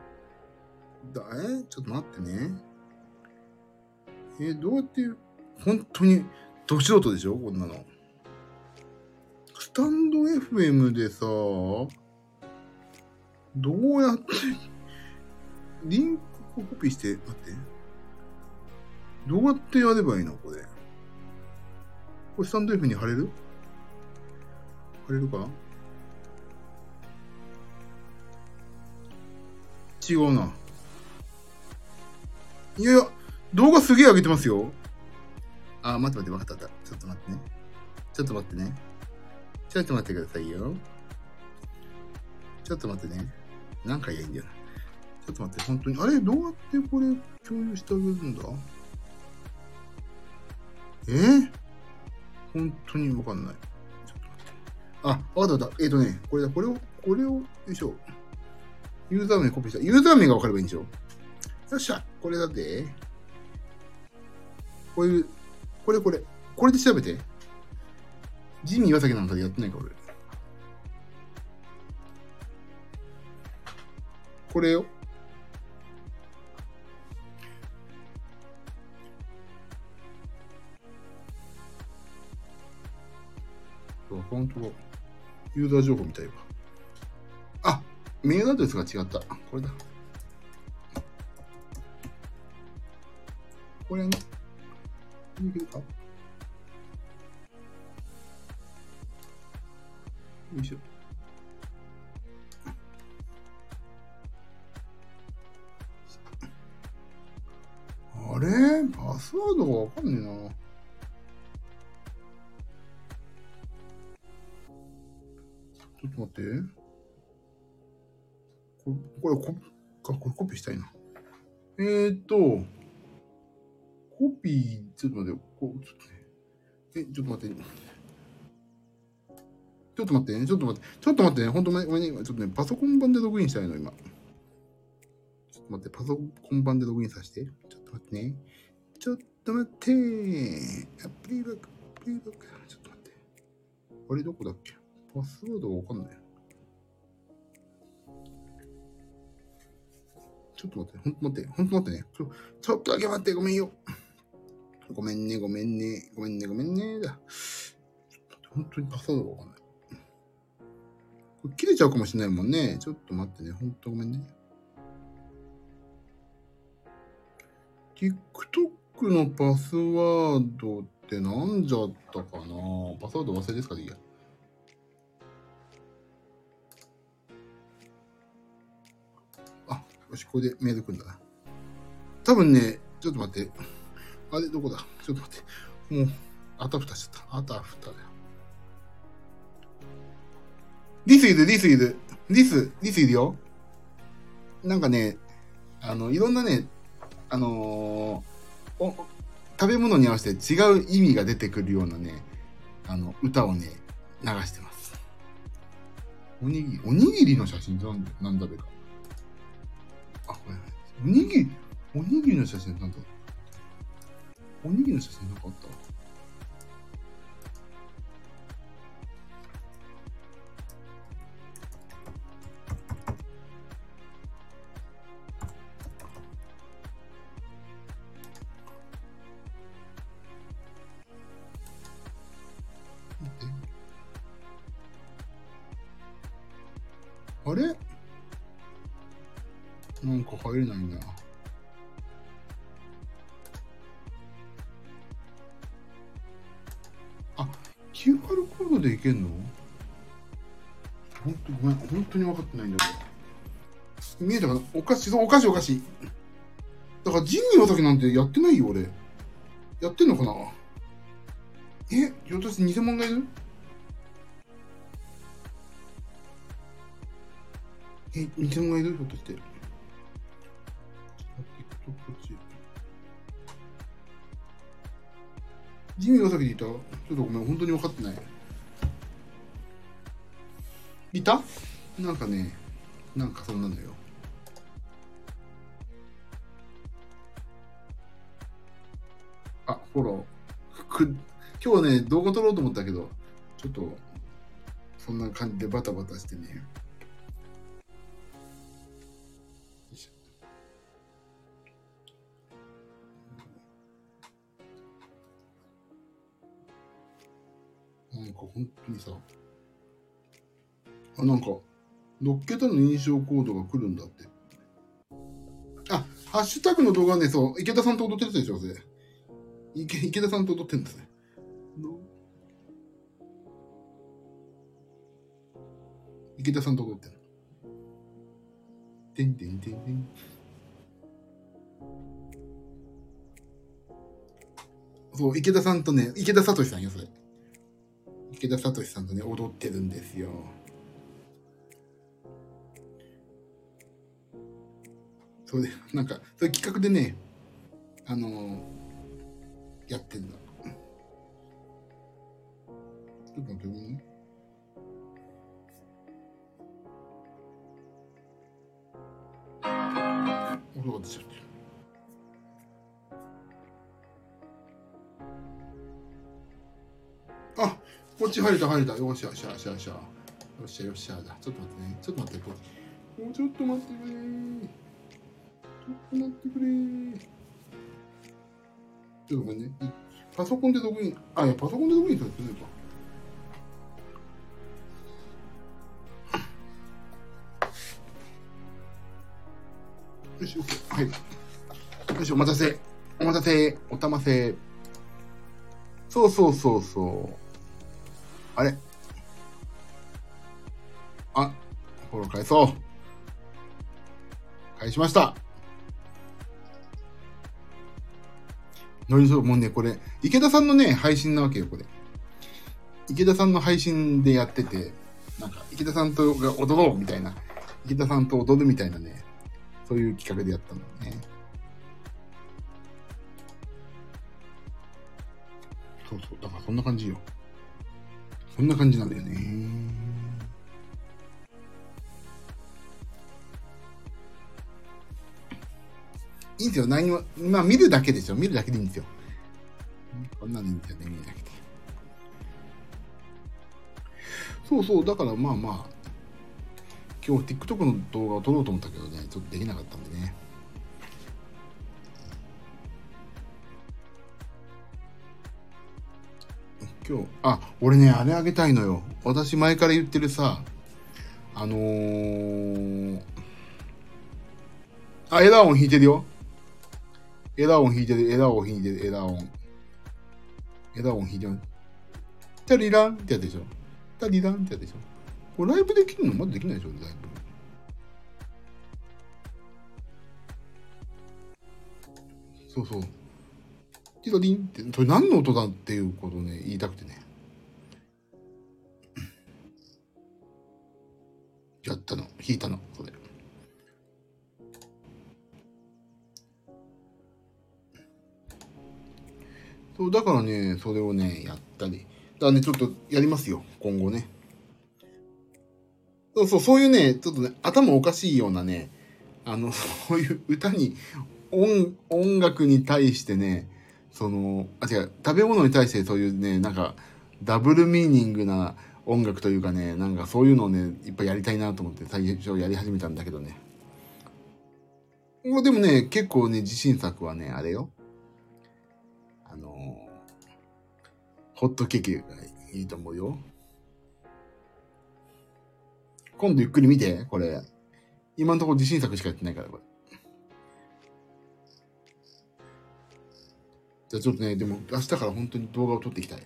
だえ？ちょっと待ってね。えどうやって、本当に、ど素人でしょ？こんなの。スタンド FM でさ、どうやって、リンクをコピーして、待って。どうやってやればいいの？これ。これスタンド F に貼れる？れるか？違うな。いやいや、動画すげえ上げてますよ。あ、待って待って、わかった。ちょっと待ってね。ちょっと待ってね。ちょっと待ってくださいよ。ちょっと待ってね。何回やいいんだよな。ちょっと待って、本当に。あれどうやってこれ共有してあげるんだ？え？ー、本当にわかんない。あ、わかったわかった。えっ、ー、とね、これだ、これを、これを、よいしょ。ユーザー名コピーした。ユーザー名がわかればいいんでしょ。よっしゃ、これだって。こういう、これこれ。これで調べて。ジミー岩崎なんかやってないか、俺。これよ。そ、本当ユーザー情報みたいわ。あ、メールアドレスが違った。これだ。これね。いけるかよいしょ。あれ？パスワードがわかんねえな。ちょっと待って。ここれコ、これコピーしたいな。えーっと、コピー、ちょっと待って、こちょっとね。え、ちょっと待って。ちょっと待ってね、ちょっと待って、ちょっと待ってね、ほんとごめんごめんね、ちょっとね、パソコン版でログインしたいの、今。ちょっと待って、パソコン版でログインさせて。ちょっと待ってね。ちょっと待ってアプリバック、アプリバック。ちょっと待って。あれどこだっけ？パスワードわかんない。ちょっと待って、ほんと待って、ほんと待ってね。ちょちょっとだけ待って、ごめんよ。ごめんね、ごめんね、ごめんね、ごめんね。だ。ちょっと待って、本当にパスワードがわかんない。これ切れちゃうかもしれないもんね。ちょっと待ってね、ほんとごめんね。TikTok のパスワードって何じゃったかな？パスワード忘れですか？でいいや。よし、これでメール来るんだな。多分ね、ちょっと待って。あれ、どこだ？ちょっと待って。もう、あたふたしちゃった。あたふただよ。This is, this is, this, this is よ。なんかね、あの、いろんなね、あのーお食べ物に合わせて違う意味が出てくるようなね、あの、歌をね、流してます。おにぎり、おにぎりの写真なんなんだべか。あ、これ、おにぎり、おにぎりの写真なんだ。おにぎりの写真なかった？あれ？なんか入れないな。あ、QR コードでいけんの？ほんとごめん、本当に分かってないんだけど。見えたかな？おかしい、おかしいおかしい。だから、ジンニー崎なんてやってないよ、俺。やってんのかな？え、ひょっとして偽物がいる？え、偽物がいる？ひょっとして。ジミーが先でいた？ちょっとごめん、本当に分かってない。いた？なんかね、なんかそんなのよ。あ、フォロー。く今日はね、動画撮ろうと思ったけど、ちょっと、そんな感じでバタバタしてね。なんか本当にさ、あ、なんか、6桁の認証コードが来るんだって。あ、ハッシュタグの動画ね、そう、池田さんと踊ってるでしょ、それ。池池田さんと踊ってるんですね。池田さんと踊ってる。てんてんてんてん。そう、池田さんとね、池田聡さんよ、それ。池田聡さんとね、踊ってるんですよ。それで、なんか、そういう企画でね、あのーやってんだ。ちょっと待ってね。音が出ちゃってる。こっち入れた入れたよっしゃよっしゃよっしゃよっしゃよっしゃよっしゃちょっと待ってねちょっと待ってこれもうちょっと待ってくれちょっと待ってくれちょっと待ってねパソコンでログインあいやパソコンでログインさってかよし、OK。はい。よし、お待たせ。お待たせ。おたませ。そうそうそうそう。あれ？あ、フォロー返そう。返しました。何そう、もうね、これ、池田さんのね、配信なわけよ、これ。池田さんの配信でやってて、なんか、池田さんとが踊ろうみたいな、池田さんと踊るみたいなね、そういう企画でやったのね。そうそう、だからそんな感じよ。そんな感じなんだよね。いいんですよ。何も、まあ見るだけですよ。見るだけでいいんですよ。こんなのいいんですよね、見るだけで。そうそう、だからまあまあ、今日 TikTok の動画を撮ろうと思ったけどね、ちょっとできなかったんでね。今日、あ、俺ね、あれあげたいのよ。私前から言ってるさ、あのー、あ、枝音弾いてるよ。枝音弾いてる、枝音弾いてる、枝音。枝音弾いてる。タリランってやつでしょ。タリランってやつでしょ。これライブできるのまだできないでしょ、ライブ。そうそう。ティドリンって、それ何の音だっていうことをね、言いたくてね。やったの、弾いたの、それ。そう、だからね、それをね、やったり。だからね、ちょっとやりますよ、今後ね。そうそう、そういうね、ちょっとね、頭おかしいようなね、あの、そういう歌に、音、音楽に対してね、その、あ、違う、食べ物に対してそういうね、なんか、ダブルミーニングな音楽というかね、なんかそういうのをね、いっぱいやりたいなと思って最初やり始めたんだけどね。でもね、結構ね、自信作はね、あれよ。あのホットケーキがいいと思うよ。今度ゆっくり見て、これ。今のところ自信作しかやってないから、これ。じゃあちょっとね、でも明日から本当に動画を撮っていきたい。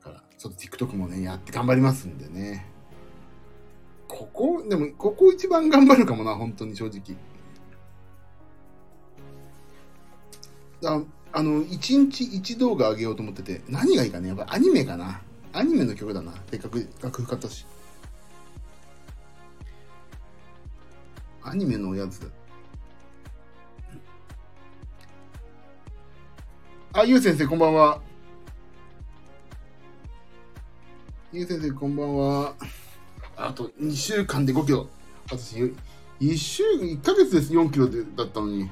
から、ちょっと TikTok もね、やって頑張りますんでね。ここ、でも、ここ一番頑張るかもな、本当に正直。ああの、一日一動画上げようと思ってて、何がいいかねやっぱアニメかな。アニメの曲だな。せっかく楽譜買ったし。アニメのやつだ。あ、ゆう先生、こんばんは。ゆう先生、こんばんは。あと2週間で5キロ。私、1週、1ヶ月です、4キロでだったのに。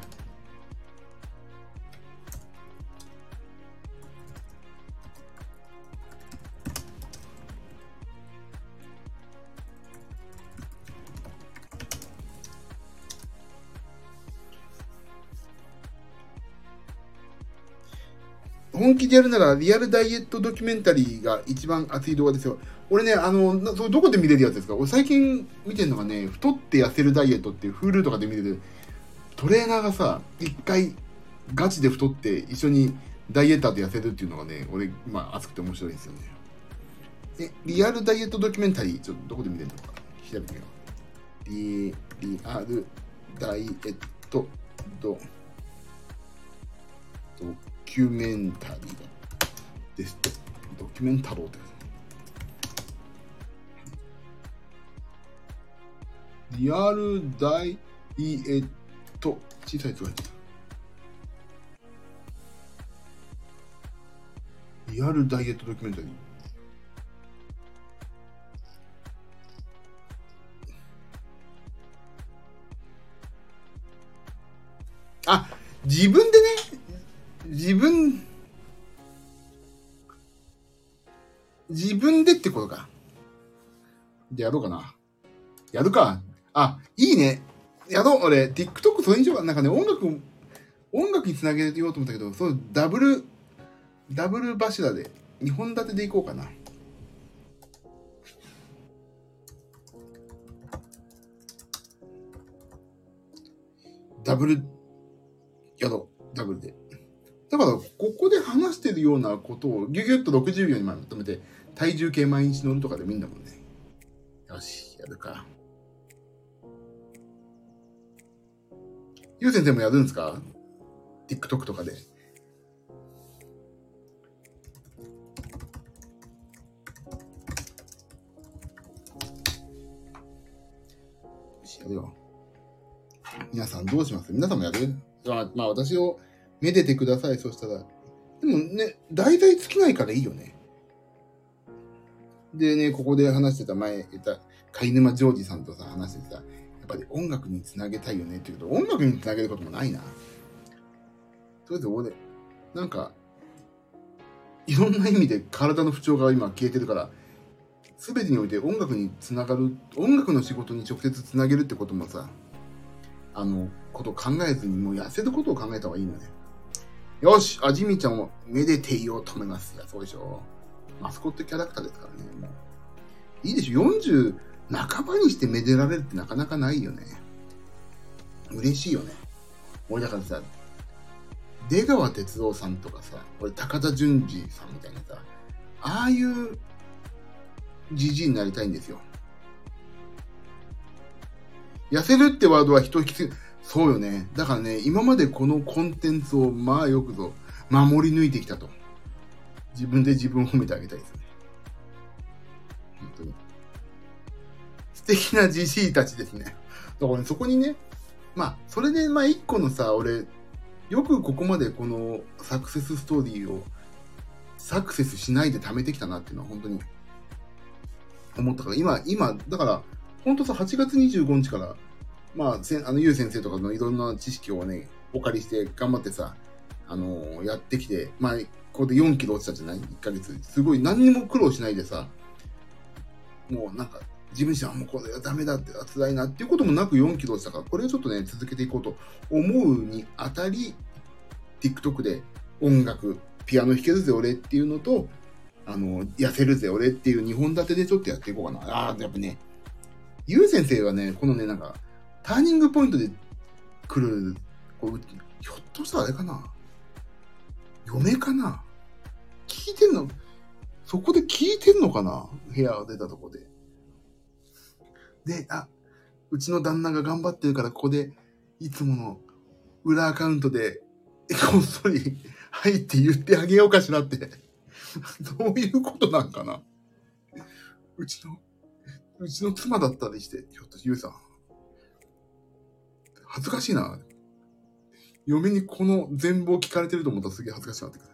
本気でやるならリアルダイエットドキュメンタリーが一番熱い動画ですよ。俺ね、あの、それどこで見れるやつですか？俺最近見てるのがね、太って痩せるダイエットっていう Hulu とかで見れるトレーナーがさ、一回ガチで太って一緒にダイエッターで痩せるっていうのがね、俺、まあ熱くて面白いんですよね。え、リアルダイエットドキュメンタリー、ちょっとどこで見れるのか？調べてみよう。リリアルダイエットドドキュメンタリーです。ドキュメンタローって。リアルダイエット、小さいつが入って。リアルダイエットドキュメンタリー。あ、自分でね、自分、自分でってことか。で、やろうかな。やるか。あ、いいね。やろう。俺、TikTok それにしようか。なんかね、音楽、音楽につなげようと思ったけど、そのダブル、ダブル柱で、2本立てでいこうかな。ダブル、やろう。ダブルで。だから、ここで話してるようなことをギュギュッと60秒にまとめて、体重計毎日乗るとかでもいいんだもんね。よし、やるか。ゆう先生もやるんですか ?TikTok とかで。やるよ。皆さんどうします？皆さんもやる？まあ、まあ、私をめでてください、そしたら。でもね、題材尽きないからいいよね。でね、ここで話してた前言った、貝沼ジョージさんとさ、話してた、やっぱり音楽につなげたいよねっていうと、音楽につなげることもないな。とりあえず俺、なんか、いろんな意味で体の不調が今消えてるから、すべてにおいて音楽につながる、音楽の仕事に直接つなげるってこともさ、あの、こと考えずに、もう痩せることを考えた方がいいのね。よし、あじみちゃんをめでていようと思います。いや、そうでしょう。マスコットキャラクターですからね。いいでしょ。40半ばにしてめでられるってなかなかないよね。嬉しいよね。俺だからさ、出川哲朗さんとかさ、俺高田純次さんみたいなさ、ああいうじじいになりたいんですよ。痩せるってワードは人引きつそうよね。だからね、今までこのコンテンツをまあよくぞ守り抜いてきたと。自分で自分を褒めてあげたいですね。本当に。素敵なじじいたちですね。だからね、そこにね、まあ、それでまあ一個のさ、俺、よくここまでこのサクセスストーリーをサクセスしないで貯めてきたなっていうのは本当に思ったから、今、今、だから、本当さ、8月25日から、まあ、せあの、ゆう先生とかのいろんな知識をね、お借りして頑張ってさ、あのー、やってきて、まあ、ここで4キロ落ちたじゃない ?1 ヶ月。すごい何にも苦労しないでさ、もうなんか、自分自身はもうこれはダメだって、辛いなっていうこともなく4キロ落ちたから、これをちょっとね、続けていこうと思うにあたり、TikTok で音楽、ピアノ弾けるぜ俺っていうのと、あの、痩せるぜ俺っていう2本立てでちょっとやっていこうかな。ああ、やっぱね、ゆう先生はね、このね、なんか、ターニングポイントで来る、こうひょっとしたらあれかな。嫁かな。聞いてんの？そこで聞いてんのかな？部屋が出たとこで。で、あ、うちの旦那が頑張ってるからここでいつもの裏アカウントでこっそり入って言ってあげようかしらって。どういうことなんかな？うちの、うちの妻だったりして、ひょっとしゆうさん。恥ずかしいな。嫁にこの全貌聞かれてると思ったらすげえ恥ずかしくなってくる。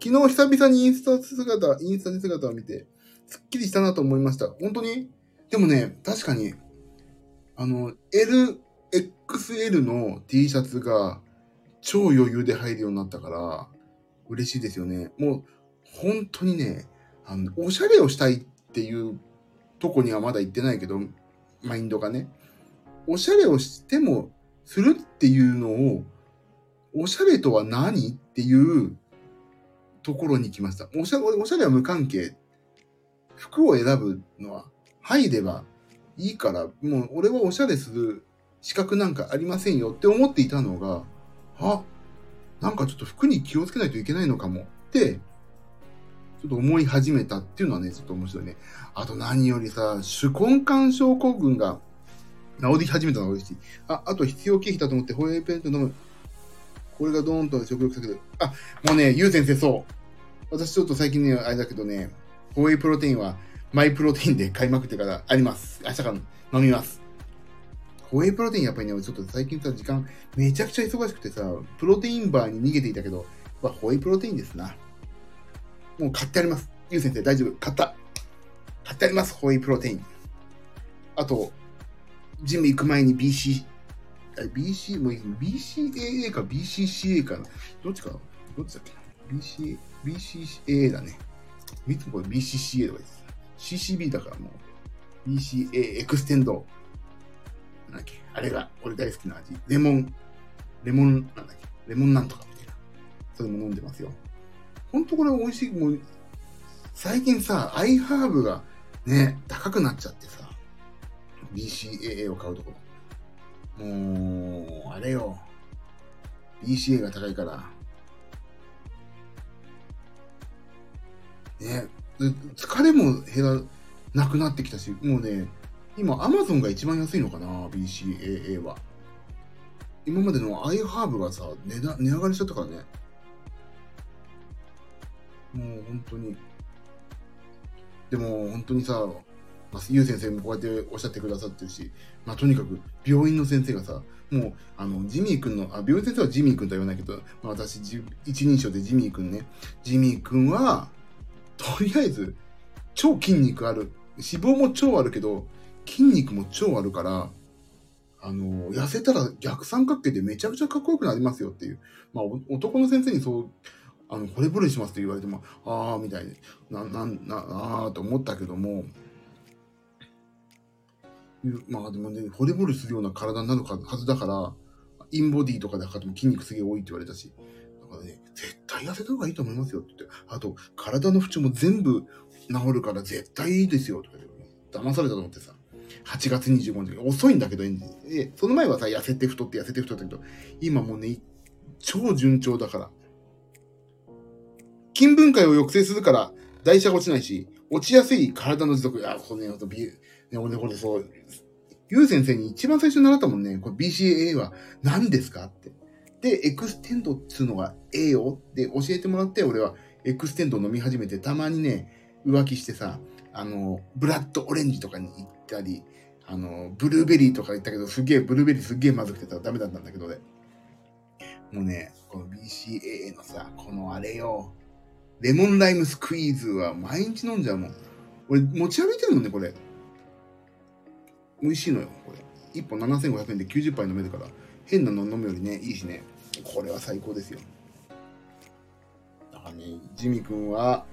昨日久々にインスタ姿、インスタに姿を見て、すっきりしたなと思いました。本当に？でもね、確かに、あの、L、XL の T シャツが超余裕で入るようになったから、嬉しいですよね。もう、本当にね、あの、おしゃれをしたいっていうとこにはまだ行ってないけど、マインドがね。おしゃれをしてもするっていうのを、おしゃれとは何っていうところに来ました。おしゃおしゃれは無関係。服を選ぶのは入ればいいから、もう俺はおしゃれする資格なんかありませんよって思っていたのが、あ、なんかちょっと服に気をつけないといけないのかもって、ちょっと思い始めたっていうのはね、ちょっと面白いね。あと何よりさ、手根管症候群が治り始めたのが嬉しい。あ、あと必要経費だと思ってホエイペント飲む。これがドーンと食欲避けてあ、もうね、ゆう先生そう。私ちょっと最近ね、あれだけどね、ホエイプロテインはマイプロテインで買いまくってからあります。明日から飲みます。ホエイプロテインやっぱりね、ちょっと最近さ、時間めちゃくちゃ忙しくてさ、プロテインバーに逃げていたけど、まあ、ホエイプロテインですな。もう買ってあります。ゆう先生大丈夫買った。買ってあります。ホエイプロテイン。あと、ジム行く前に BC、BC、もう BCAA か？BCCA か？な。どっちかどっちだっけ ?BC、BCAA だね。いつもこれ BCCA とかです。CCB だからもう、BCA エクステンド。なんだっけ？あれが俺大好きな味。レモン、レモン、なんだっけ？レモンなんとかみたいな。それも飲んでますよ。ほんとこれ美味しい。もう、最近さ、アイハーブがね、高くなっちゃってさ、BCAA を買うところ。もう、あれよ。BCA が高いから。ね、疲れも減らなくなってきたし、もうね、今 Amazon が一番安いのかな、BCAA は。今までの iHerb がさ、値段値上がりしちゃったからね。もう本当に。でも本当にさ、まあ、ゆう先生もこうやっておっしゃってくださってるし、まあ、とにかく病院の先生がさ、もう、あの、ジミー君の、あ、病院先生はジミー君とは言わないけど、まあ、私、一人称でジミー君ね。ジミー君は、とりあえず、超筋肉ある。脂肪も超あるけど、筋肉も超あるから、あの、痩せたら逆三角形でめちゃくちゃかっこよくなりますよっていう。まあ、男の先生にそう、あの、惚れ惚れしますって言われても、ああ、みたいにな、なん、な、ああ、と思ったけども、まあでもね、惚れ惚れするような体になるはずだから、インボディとかで測っても筋肉すげえ多いって言われたし、だからね、絶対痩せた方がいいと思いますよって言って、あと、体の不調も全部治るから絶対いいですよとか言って、騙されたと思ってさ、8月25日、遅いんだけど、その前はさ、痩せて太って痩せて太ったけど、今もうね、超順調だから。筋分解を抑制するから代謝が落ちないし、落ちやすい体の持続。いや、これね、ビューね、俺これそう、ゆう先生に一番最初に習ったもんね、これ BCAA は何ですか？って。で、エクステンドっつうのがええよって教えてもらって、俺はエクステンド飲み始めて、たまにね、浮気してさ、あの、ブラッドオレンジとかに行ったり、あの、ブルーベリーとか言ったけど、すげえ、ブルーベリーすげえまずくてたらダメだったんだけどね。もうね、この BCAA のさ、このあれよ、レモンライムスクイーズは毎日飲んじゃうもん。俺持ち歩いてるもんね、これ。美味しいのよ、これ。1本7500円で90杯飲めるから、変なの飲むよりね、いいしね。これは最高ですよ。だからね、ジミ君は、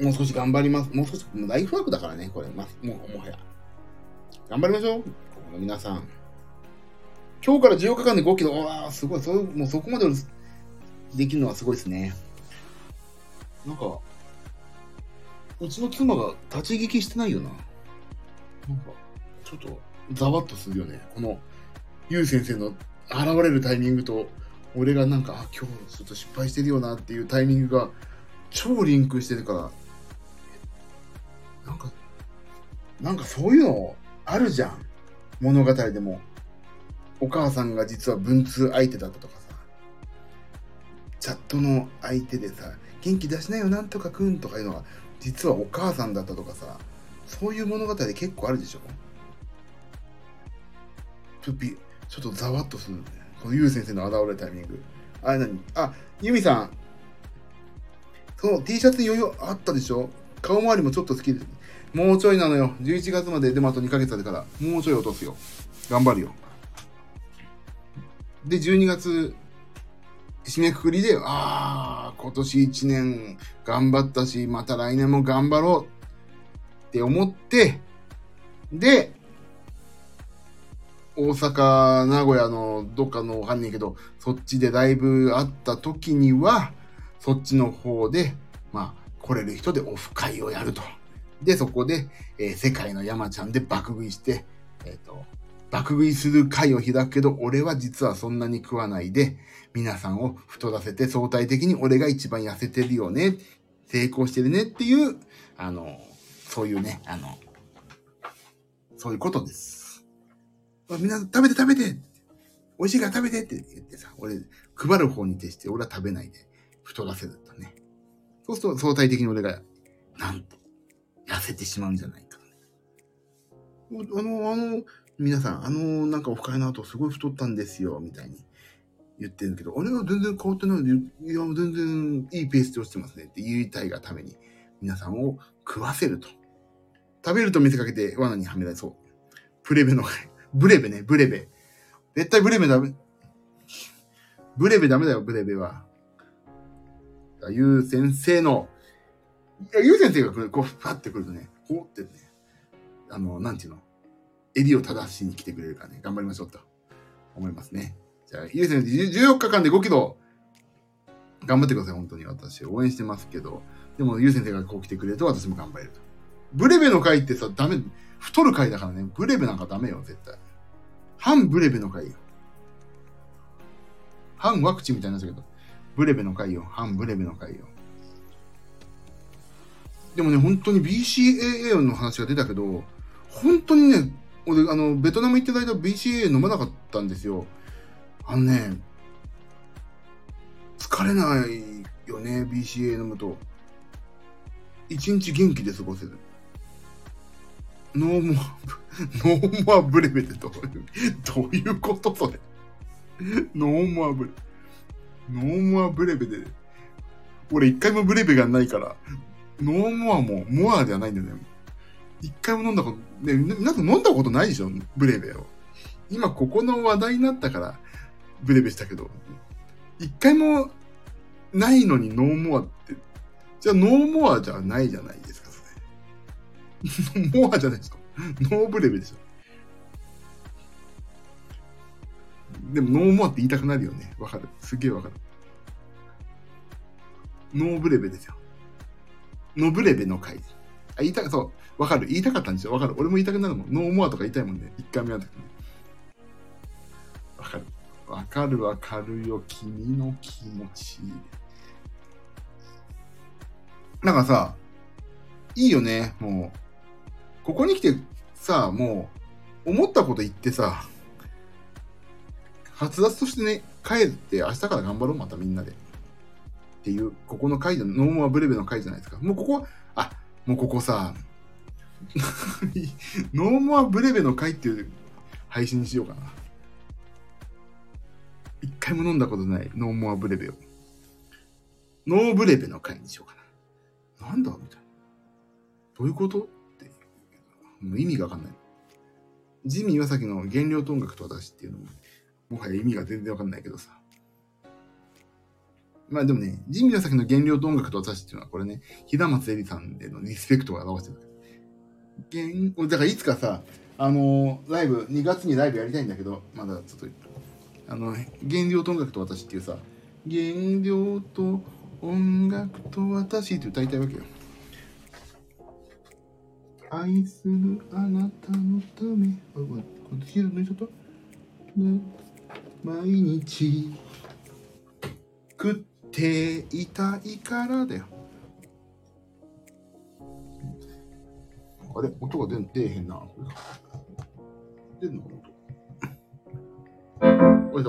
もう少し頑張ります。もう少し、もうライフワークだからね、これ。ま、もう、もはや。頑張りましょう。この皆さん。今日から14日間で5キロ。わあ、すごい。そ、もうそこまでできるのはすごいですね。なんか、うちの妻が立ち聞きしてないよな。なんか、ちょっと、ざわっとするよね。この、ゆう先生の現れるタイミングと、俺がなんか、あ、今日ちょっと失敗してるよなっていうタイミングが、超リンクしてるから、なんか、なんかそういうのあるじゃん。物語でも。お母さんが実は文通相手だったとかさ。チャットの相手でさ、元気出しなよ、なんとかくんとかいうのは、実はお母さんだったとかさ、そういう物語結構あるでしょ？ちょっとび、ちょっとざわっとする、このゆう先生の現れるタイミング。あれ何？あ、ゆみさん。その T シャツに余裕あったでしょ？顔周りもちょっと好きです。もうちょいなのよ。11月まででもあと2ヶ月あるから、もうちょい落とすよ。頑張るよ。で、12月、締めくくりで、ああ、今年1年頑張ったし、また来年も頑張ろうって思って、で、大阪、名古屋のどっかのわかんないけど、そっちでライブあった時には、そっちの方で、まあ、来れる人でオフ会をやると。で、そこで、えー世界の山ちゃんで爆食いして、えっ、と、爆食いする会を開くけど、俺は実はそんなに食わないで、皆さんを太らせて相対的に俺が一番痩せてるよね、成功してるねっていう、あの、そういうね、あの、そういうことです。みんな食べて食べて美味しいから食べてって言ってさ、俺、配る方に徹して俺は食べないで太らせるとね。そうすると相対的に俺が、なんと、痩せてしまうんじゃないかと。あの、あの、皆さん、あの、なんかオフ会の後すごい太ったんですよ、みたいに言ってるけど、俺は全然変わってないので、いや、全然いいペースで落ちてますねって言いたいがために、皆さんを食わせると。食べると見せかけて罠にはめられそう。ブレベの、ブレベね、ブレベ。絶対ブレベダメ。ブレベダメだよ、ブレベは。ゆう先生の、いや、ゆう先生がこう、パってくるとね、こうってね、あの、なんていうの、襟を正しに来てくれるからね、頑張りましょうと思いますね。じゃあ、ゆう先生、14日間で5キロ、頑張ってください、本当に。私、応援してますけど、でも、ゆう先生がこう来てくれると、私も頑張れると。ブレベの回ってさ、ダメ、太る回だからね、ブレベなんかダメよ、絶対。反ブレベの会よ。反ワクチンみたいなっちゃうけど、ブレベの会よ。反ブレベの会よ。でもね、本当に BCAA の話が出たけど、本当にね、俺、あの、ベトナム行ってる間 BCAA 飲まなかったんですよ。あのね、疲れないよね、BCA 飲むと。一日元気で過ごせる。ノーモア、ノーモアブレベってどういう、どういうことそれ。ノーモアブレ、ノーモアブレベで、俺一回もブレベがないから、ノーモアもモアではないんだよね。一回も飲んだこと、ね、皆さん飲んだことないでしょブレベを。今ここの話題になったから、ブレベしたけど、一回もないのにノーモアって、じゃあノーモアじゃないじゃないですか、それ。モアじゃないですか。ノーブレベでしょ。でもノーモアって言いたくなるよね。わかる。すげえわかる。ノーブレベですよ。ノブレベの回。あ、言いたか、そう。わかる。言いたかったんですよ。わかる。俺も言いたくなるもん。ノーモアとか言いたいもんね。一回目は。わかる。わかるわかるよ。君の気持ち。なんかさ、いいよね。もう、ここに来てさ、もう、思ったこと言ってさ、発達としてね、帰って明日から頑張ろう、またみんなで。っていう、ここの回で、ノーモアブレベの回じゃないですか。もうここ、あ、もうここさ、ノーモアブレベの回っていう配信にしようかな。一回も飲んだことないノーモアブレベを。ノーブレベの回にしようかな。なんだみたいな。どういうこと？って。もう意味がわかんない。ジミー岩崎の原料と音楽と私っていうのも、もはや意味が全然わかんないけどさ。まあでもね、ジミー岩崎の原料と音楽と私っていうのはこれね、平松絵里さんへのリスペクトを表してる。原、だからいつかさ、あのーライブ、2月にライブやりたいんだけど、まだちょっと、あの、原料と音楽と私っていうさ、原料と音楽と私って歌いたいわけよ。愛するあなたのため、あ、これ、これ、ヒール抜いちゃった、毎日食っていたいからだよ。あれ音が出ん出えへんな。出んの？音。おいだ。お願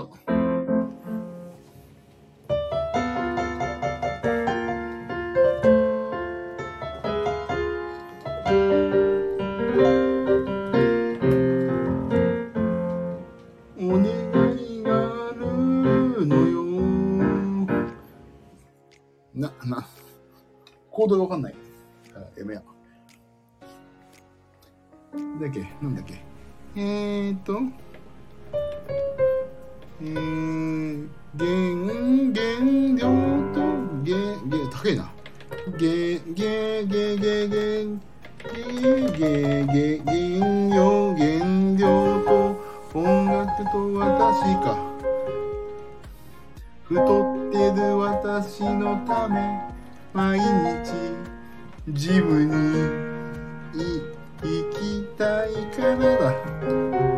いがあるのよ。な、な、コードがわかんない。あやめや。だっけ？なんだっけ？えーと、えー、原、原料と、原、原、高いな。原、原、原、原、原、原、原、原料、原料と、音楽と私か。太ってる私のため、毎日、ジムに、い、行きたいからだ。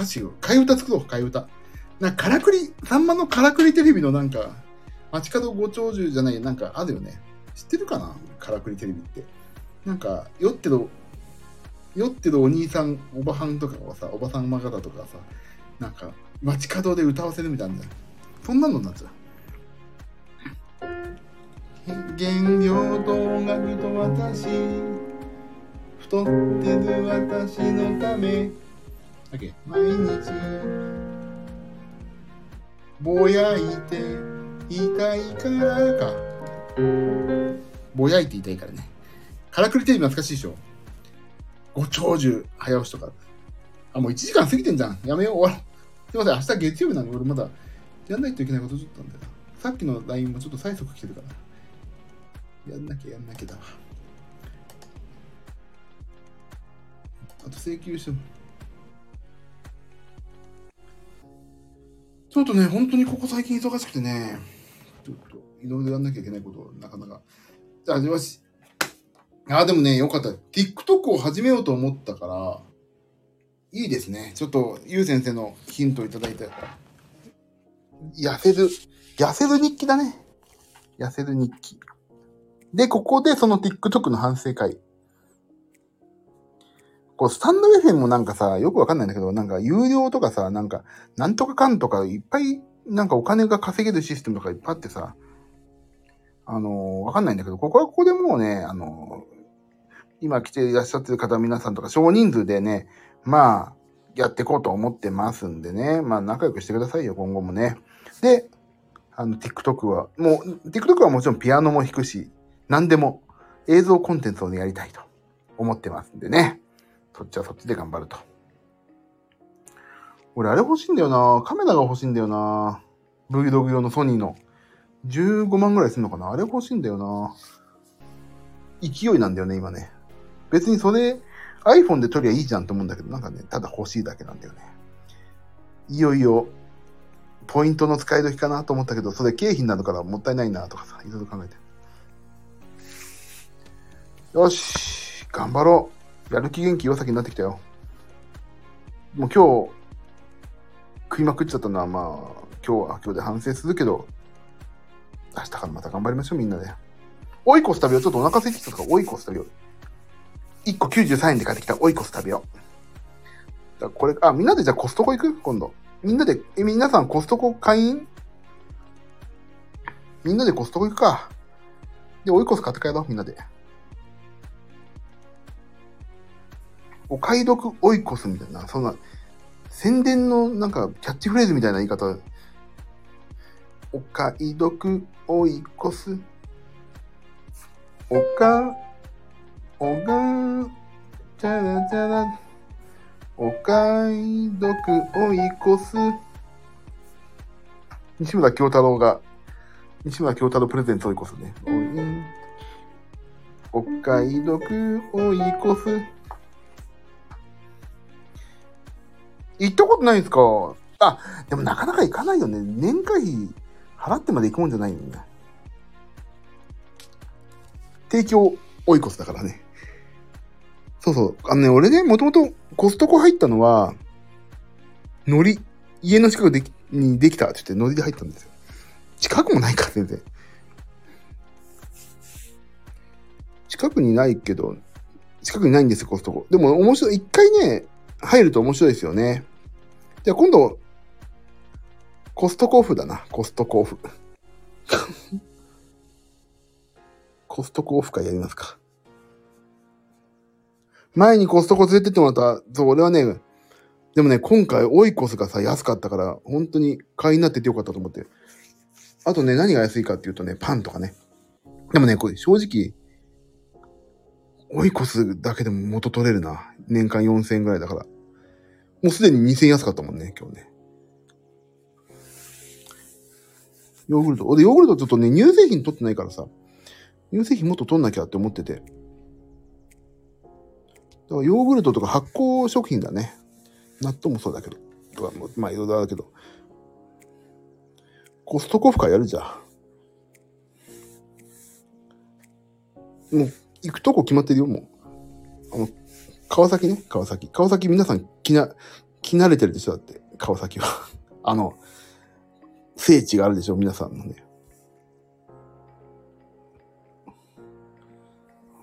歌詞を、替え歌作ろう、替え歌。なか、らくり、さんまのからくりテレビのなんか、街角ご長寿じゃない、なんかあるよね。知ってるかな？からくりテレビって。なんか、酔ってる、酔ってるお兄さん、おばはんとかはさ、おばさんま方とかさ、なんか、街角で歌わせるみたいな。そんなのになっちゃう。原料と音楽と私太ってる私のためだけ？毎日。ぼやいていたいからか。ぼやいていたいからね。からくりテレビ懐かしいでしょ？ご長寿早押しとか。あもう1時間過ぎてんじゃん。やめよう。終わろう。すいません。明日月曜日なんで俺まだやんないといけないことちょっとあんだよ。さっきの LINE もちょっと催促来てるから。やんなきゃやんなきゃだ。わ。あと請求しても。ちょっとね、本当にここ最近忙しくてね、ちょっといろいろやんなきゃいけないことなかなか。じゃあ、よし、あ、でもね、よかった。TikTok を始めようと思ったから、いいですね。ちょっと、ゆう先生のヒントをいただいて。痩せる、痩せる日記だね。痩せる日記。で、ここでその TikTok の反省会。こう、スタンド FM もなんかさ、よくわかんないんだけど、なんか有料とかさ、なんか、なんとかかんとかいっぱい、なんかお金が稼げるシステムとかいっぱいあってさ、あのー、わかんないんだけど、ここはここでもうね、あのー、今来ていらっしゃってる方皆さんとか少人数でね、まあ、やっていこうと思ってますんでね、まあ仲良くしてくださいよ、今後もね。で、あの、TikTok は、もう、TikTok はもちろんピアノも弾くし、何でも映像コンテンツを、ね、やりたいと思ってますんでね。そっちはそっちで頑張ると。俺、あれ欲しいんだよなカメラが欲しいんだよな Vlog 用のソニーの。15万ぐらいするのかなあれ欲しいんだよな勢いなんだよね、今ね。別にそれ、iPhone で撮りゃいいじゃんと思うんだけど、なんかね、ただ欲しいだけなんだよね。いよいよ、ポイントの使い時かなと思ったけど、それ経費になるからもったいないなとかさ、いろいろ考えて。よし、頑張ろう。やる気元気岩崎になってきたよ。もう今日、食いまくっちゃったのはまあ、今日は今日で反省するけど、明日からまた頑張りましょう、みんなで。オイコス食べよう。ちょっとお腹空いてきたから、オイコス食べよう。1個93円で買ってきたオイコス食べよう。だこれ、あ、みんなでじゃあコストコ行く？今度。みんなで、え、皆さんコストコ会員？みんなでコストコ行くか。で、オイコス買って帰ろう、みんなで。お買い得オイコスみたいな、そんな、宣伝のなんかキャッチフレーズみたいな言い方。お買い得オイコス。おか、おが、チャラチャラ、お買い得追い越す。西村京太郎が、西村京太郎プレゼンツ追い越すね。お買い得追い越す。行ったことないんですか？あ、でもなかなか行かないよね。年会費払ってまで行くもんじゃないよね。提供追い越すだからね。そうそう。あのね、俺ね、もともとコストコ入ったのは、ノリ、家の近くでにできたって言ってノリで入ったんですよ。近くもないか、全然。近くにないけど、近くにないんですよ、コストコ。でも面白い。一回ね、入ると面白いですよね。じゃあ今度、コストコオフだな。コストコオフ。コストコオフ会やりますか。前にコストコ連れてってもらった、そう、俺はね、でもね、今回オイコスがさ、安かったから、本当に買いになっててよかったと思って。あとね、何が安いかっていうとね、パンとかね。でもね、これ正直、オイコスだけでも元取れるな。年間4000円ぐらいだから。もうすでに2000円安かったもんね、今日ね。ヨーグルト。俺、ヨーグルトちょっとね、乳製品取ってないからさ、乳製品もっと取んなきゃって思ってて。だからヨーグルトとか発酵食品だね。納豆もそうだけど。とか、まあいろいろあるけど。コストコフ会やるじゃん。もう、行くとこ決まってるよ、もう。あの、川崎ね、川崎。川崎皆さん気な、気慣れてるでしょだって、川崎は。あの、聖地があるでしょ皆さんのね。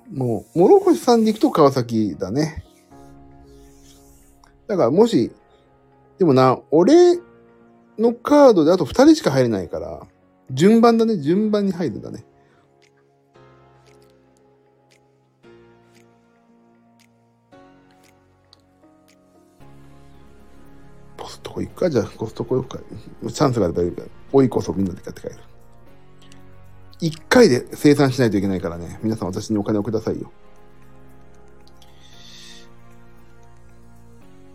もう、諸星さんに行くと川崎だね。だからもし、でもな、俺のカードであと2人しか入れないから、順番だね、順番に入るんだね。コストコ行くか？じゃあ、コストコ行くか？チャンスがあればいいから、追いこそみんなで買って帰る。一回で生産しないといけないからね。皆さん私にお金をくださいよ。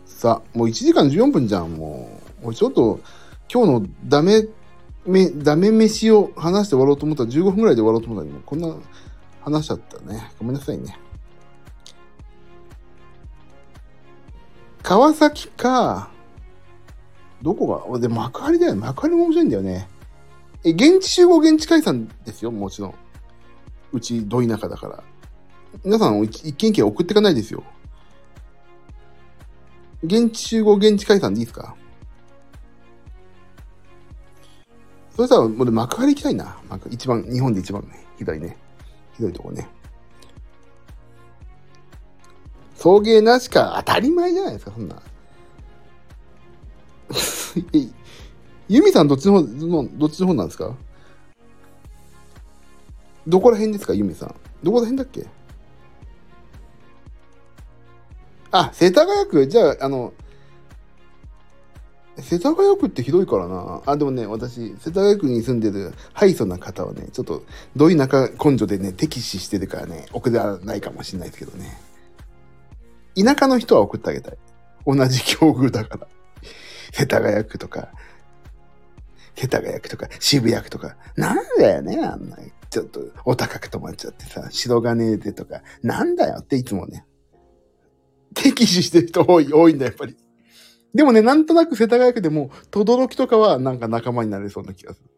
さあ、もう1時間14分じゃん、もう。俺ちょっと、今日のダメ、め、ダメ飯を話して終わろうと思ったら15分ぐらいで終わろうと思ったら、こんな話しちゃったね。ごめんなさいね。川崎か、どこが、で、幕張だよね。幕張も面白いんだよね。え、現地集合現地解散ですよ、もちろん。うち、ど田舎だから。皆さん一軒一軒送っていかないですよ。現地集合、現地解散でいいですか？それさ、もう幕張行きたいな。幕一番、日本で一番ね、ひどいね。ひどいとこね。送迎なしか当たり前じゃないですか、そんな。ユミさんどっちの方、どっちの方なんですか？どこら辺ですか、ユミさん？どこら辺だっけ？あ、世田谷区じゃあ、あの、世田谷区ってひどいからな。あ、でもね、私、世田谷区に住んでるハイソな方はね、ちょっと、どい中根性でね、敵視してるからね、送らないかもしれないですけどね。田舎の人は送ってあげたい。同じ境遇だから。世田谷区とか、世田谷区とか、渋谷区とか、なんだよね、あんな、ちょっとお高く止まっちゃってさ、白金でとか、なんだよっていつもね、敵視してる人多い、多いんだ、やっぱり。でもね、なんとなく世田谷区でも、轟とかはなんか仲間になれそうな気がする。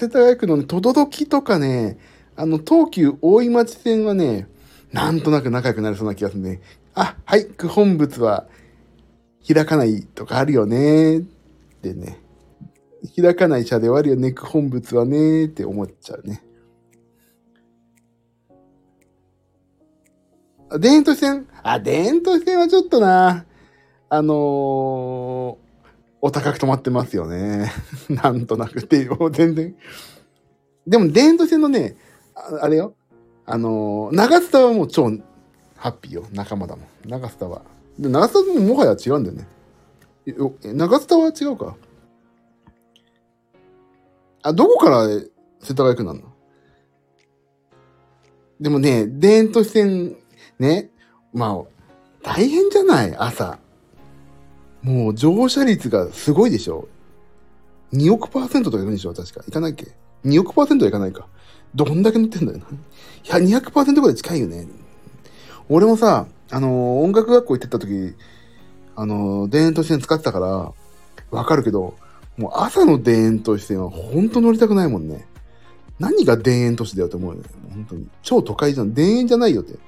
世田谷区のね、轟とかね、あの、東急大井町線はね、なんとなく仲良くなれそうな気がするね。あ、はい、区本物は開かないとかあるよねってね。開かない車ではあるよね、区本物はねって思っちゃうね。田園都市線？あ、田園都市線はちょっとな、あのー、お高く止まってますよね。なんとなくっていう、全然。でも、田園都市線のね、ああれよ。あのー、長津田はもう超ハッピーよ。仲間だもん。長津田は。長津田ももはや違うんだよね。長津田は違うか？あ、どこから世田谷区なの？でもね、田園都市線ね、まあ、大変じゃない？朝。もう乗車率がすごいでしょ ?2 億パーセントとかいくんでしょ？確か。いかないっけ ?2 億パーセントはいかないか。どんだけ乗ってんだよな。いや、200%ぐらい近いよね。俺もさ、あの、音楽学校行ってた時、あの、田園都市線使ってたから、わかるけど、もう朝の田園都市線は本当乗りたくないもんね。何が田園都市だよって思うよね。本当に。超都会じゃん。田園じゃないよって。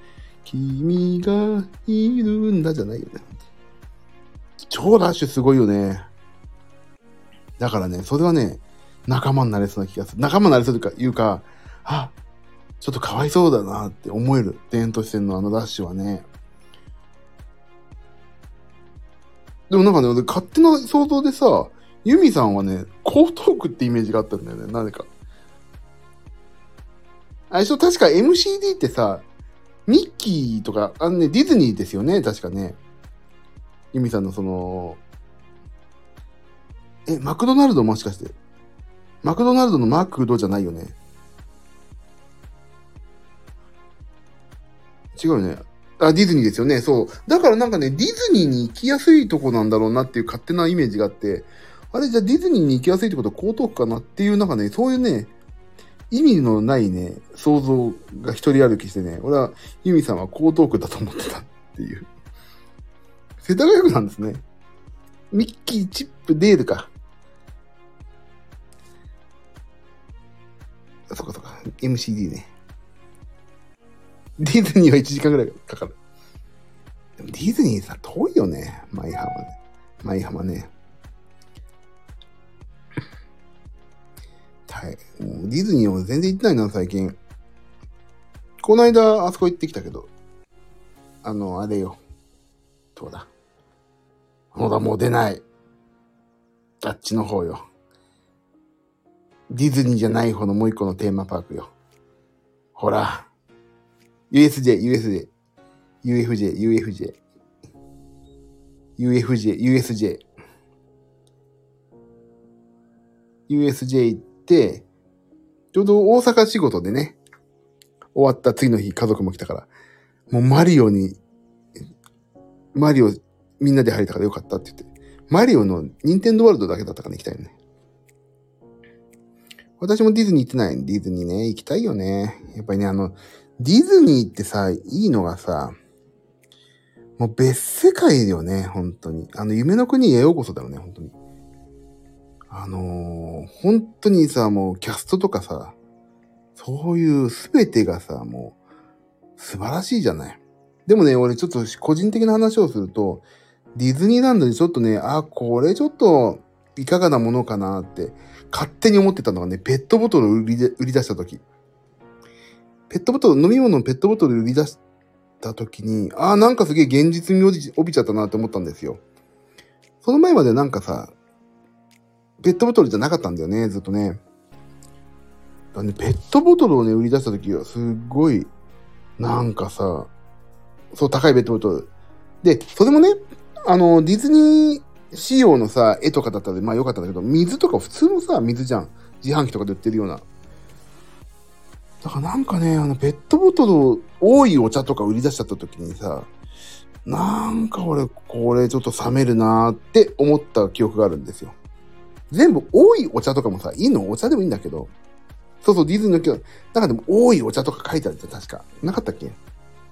君がいるんだじゃないよね。超ラッシュすごいよね。だからね、それはね、仲間になれそうな気がする。仲間になれそうというか、あ、ちょっとかわいそうだなって思える。田園都市線のあのラッシュはね。でもなんかね、勝手な想像でさ、ユミさんはね、江東区ってイメージがあったんだよね、なぜか。あれしょ、確か MCD ってさ、ミッキーとか、あのね、ディズニーですよね、確かね。ユミさんのその、え、マクドナルドもしかして。マクドナルドのマクドじゃないよね。違うよね。あ、ディズニーですよね。そう。だからなんかね、ディズニーに行きやすいとこなんだろうなっていう勝手なイメージがあって、あれじゃあディズニーに行きやすいってことは江東区かなっていうなんかね、そういうね、意味のないね、想像が一人歩きしてね、俺はユミさんは江東区だと思ってたっていう。世田谷区なんですね。ミッキー、チップ、デールか。あそっかそっか。MCD ね。ディズニーは1時間ぐらいかかる。でもディズニーさ、遠いよね。舞浜ね。舞浜ね。はい。もうディズニーは全然行ってないな、最近。この間、あそこ行ってきたけど。あの、あれよ。どうだ。ほら、もう出ない。あっちの方よ。ディズニーじゃない方のもう一個のテーマパークよ。ほら。USJ、USJ。UFJ、UFJ。UFJ、USJ。USJ 行って、ちょうど大阪仕事でね、終わった次の日家族も来たから、もうマリオに、マリオみんなで入れたからよかったって言って、マリオのニンテンドワールドだけだったから行きたいよね。私もディズニー行ってない。ディズニーね、行きたいよね。やっぱりね、あの、ディズニーってさ、いいのがさ、もう別世界だよね、本当に。あの、夢の国へようこそだよね、本当に。あのー、本当にさ、もうキャストとかさ、そういうすべてがさ、もう素晴らしいじゃない。でもね、俺ちょっと個人的な話をすると、ディズニーランドにちょっとね、あ、これちょっといかがなものかなって勝手に思ってたのがね、ペットボトル売りで売り出した時。ペットボトル、飲み物のペットボトル売り出した時に、ああ、なんかすげえ現実味を帯びちゃったなって思ったんですよ。その前までなんかさ、ペットボトルじゃなかったんだよね、ずっとね。だね、ペットボトルをね、売り出した時は、すっごい、なんかさ、そう、高いペットボトル。で、それもね、あの、ディズニー仕様のさ、絵とかだったら、まあ良かったんだけど、水とか普通のさ、水じゃん。自販機とかで売ってるような。だからなんかね、あの、ペットボトル多いお茶とか売り出しちゃった時にさ、なんか俺、これちょっと冷めるなーって思った記憶があるんですよ。全部多いお茶とかもさ、いいの？お茶でもいいんだけど、そうそう、ディズニーの今日、なんかでも多いお茶とか書いてあるじゃん、確か。なかったっけ？い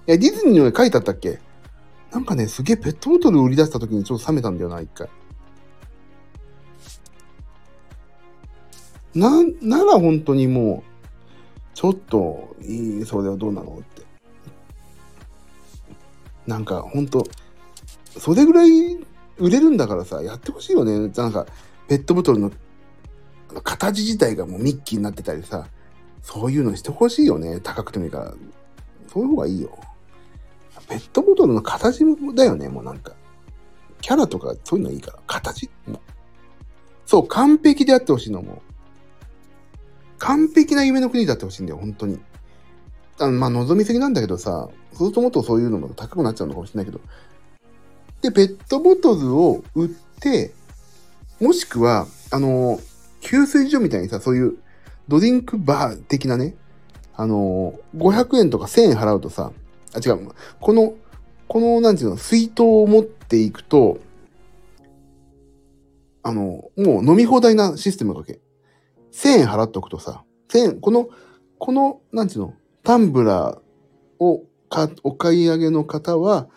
や、ディズニーの書いてあったっけ？なんかね、すげえペットボトル売り出した時にちょっと冷めたんだよな、一回。な、なら本当にもう、ちょっと、いい、それはどうなの？って。なんか、本当それぐらい売れるんだからさ、やってほしいよね。なんか、ペットボトルの形自体がもうミッキーになってたりさ、そういうのしてほしいよね。高くてもいいから。そういう方がいいよ。ペットボトルの形だよね、もうなんか。キャラとかそういうのいいから。形？そう、完璧であってほしいのも。完璧な夢の国であってほしいんだよ、本当に。あの、まあ、望みすぎなんだけどさ、そうするともっとそういうのも高くなっちゃうのかもしれないけど。で、ペットボトルを売って、もしくは、あの、給水所みたいにさ、そういうドリンクバー的なね、あの、500円とか1000円払うとさ、あ、違う、この、この、なんていうの、水筒を持っていくと、あの、もう飲み放題なシステムだけ。1000円払っとくとさ、1000円、この、この、なんていうの、タンブラーをか、お買い上げの方は、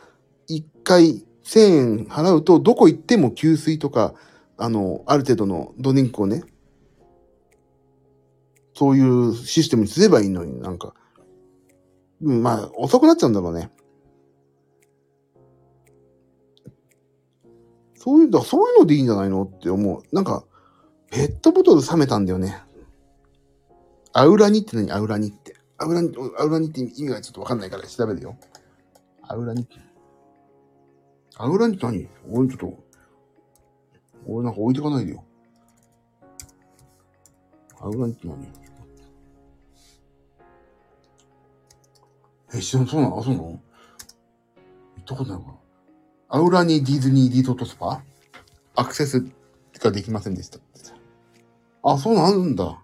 1回1000円払うと、どこ行っても給水とか、あの、ある程度のドリンクをね、そういうシステムにすればいいのになんか、うん、まあ、遅くなっちゃうんだろうね。そういう、だそういうのでいいんじゃないのって思う。なんか、ペットボトル冷めたんだよね。アウラニって何？アウラニって。アウラニ、アウラニって意味がちょっとわかんないから調べるよ。アウラニって。アウラニって何？俺ちょっと、俺なんか置いてかないでよ。アウラニって何？え、知らん、そうなの？あ、そうなの？行ったことないか。アウラニディズニーリゾートスパ？アクセスができませんでした。あ、そうなんだ。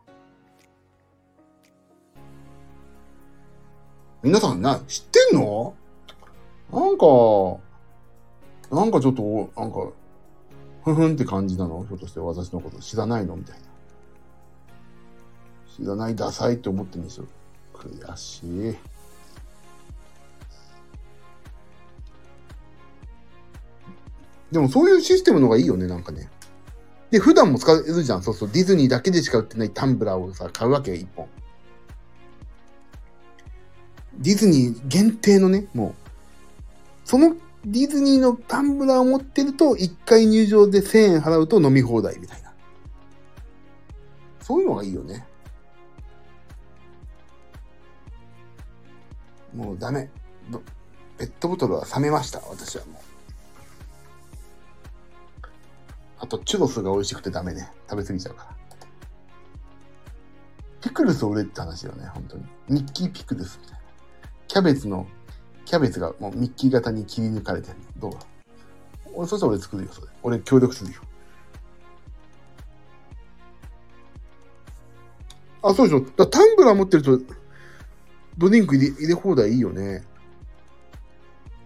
皆さんな、知ってんの？なんか、なんかちょっと、なんか、ふふんって感じなの？ひょっとして私のこと知らないの？みたいな。知らないダサいって思ってるんですよ。悔しい。でもそういうシステムの方がいいよね、なんかね。で、普段も使えるじゃん。そうそう。ディズニーだけでしか売ってないタンブラーをさ、買うわけよ、一本。ディズニー限定のね、もう、そのディズニーのタンブラーを持ってると、1回入場で1000円払うと飲み放題みたいな。そういうのがいいよね。もうダメ。ペットボトルは冷めました、私はもう。あと、チュロスが美味しくてダメね。食べ過ぎちゃうから。ピクルスを売れって話よね、本当に。ミッキーピクルスみたいな。キャベツの、キャベツがもうミッキー型に切り抜かれてるどう俺、そしたら俺作るよ、それ。俺協力するよ。あ、そうでしょ。だタンブラー持ってると、ドリンク入れ入れ放題いいよね。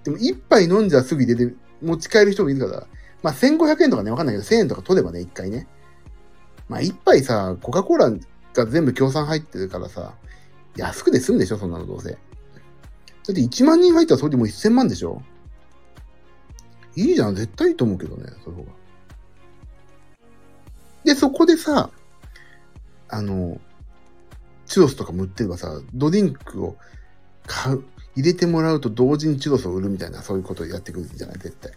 でも、一杯飲んじゃすぐ入れて、持ち帰る人もいるから、まあ、1500円とかね、わかんないけど、1000円とか取ればね、一回ね。まあ、一杯さ、コカ・コーラが全部協賛入ってるからさ、安くで済むでしょ、そんなのどうせ。だって1万人入ったらそれでもう1000万でしょいいじゃん、絶対いいと思うけどね、その方が。で、そこでさ、あの、チュロスとかも売ってればさ、ドリンクを買う、入れてもらうと同時にチュロスを売るみたいな、そういうことをやってくるんじゃない絶対。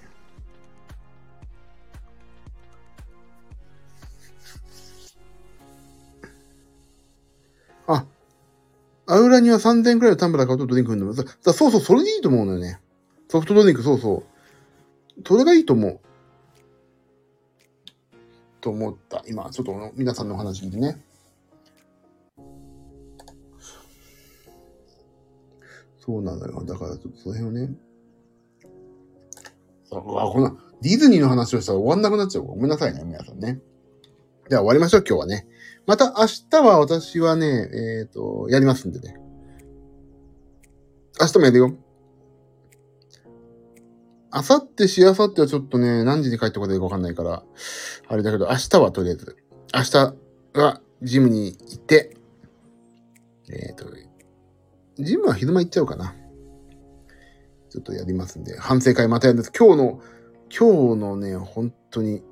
アウラには3000円くらいのタンブラー買うとドリンク売るんだ。だそうそう、それでいいと思うのよね。ソフトドリンク、そうそう。それがいいと思う。と思った。今、ちょっと皆さんのお話聞いてね。そうなのよ。だから、ちょっとその辺をね。うわ、こんな、ディズニーの話をしたら終わんなくなっちゃう。ごめんなさいね、皆さんね。では終わりましょう、今日はね。また明日は私はね、えっ、ー、と、やりますんでね。明日もやるよ。明後日しあさってはちょっとね、何時に帰ってこないかわかんないから、あれだけど、明日はとりあえず、明日はジムに行って、えっ、ー、と、ジムは昼間行っちゃうかな。ちょっとやりますんで、反省会またやるんです。今日の、今日のね、本当に、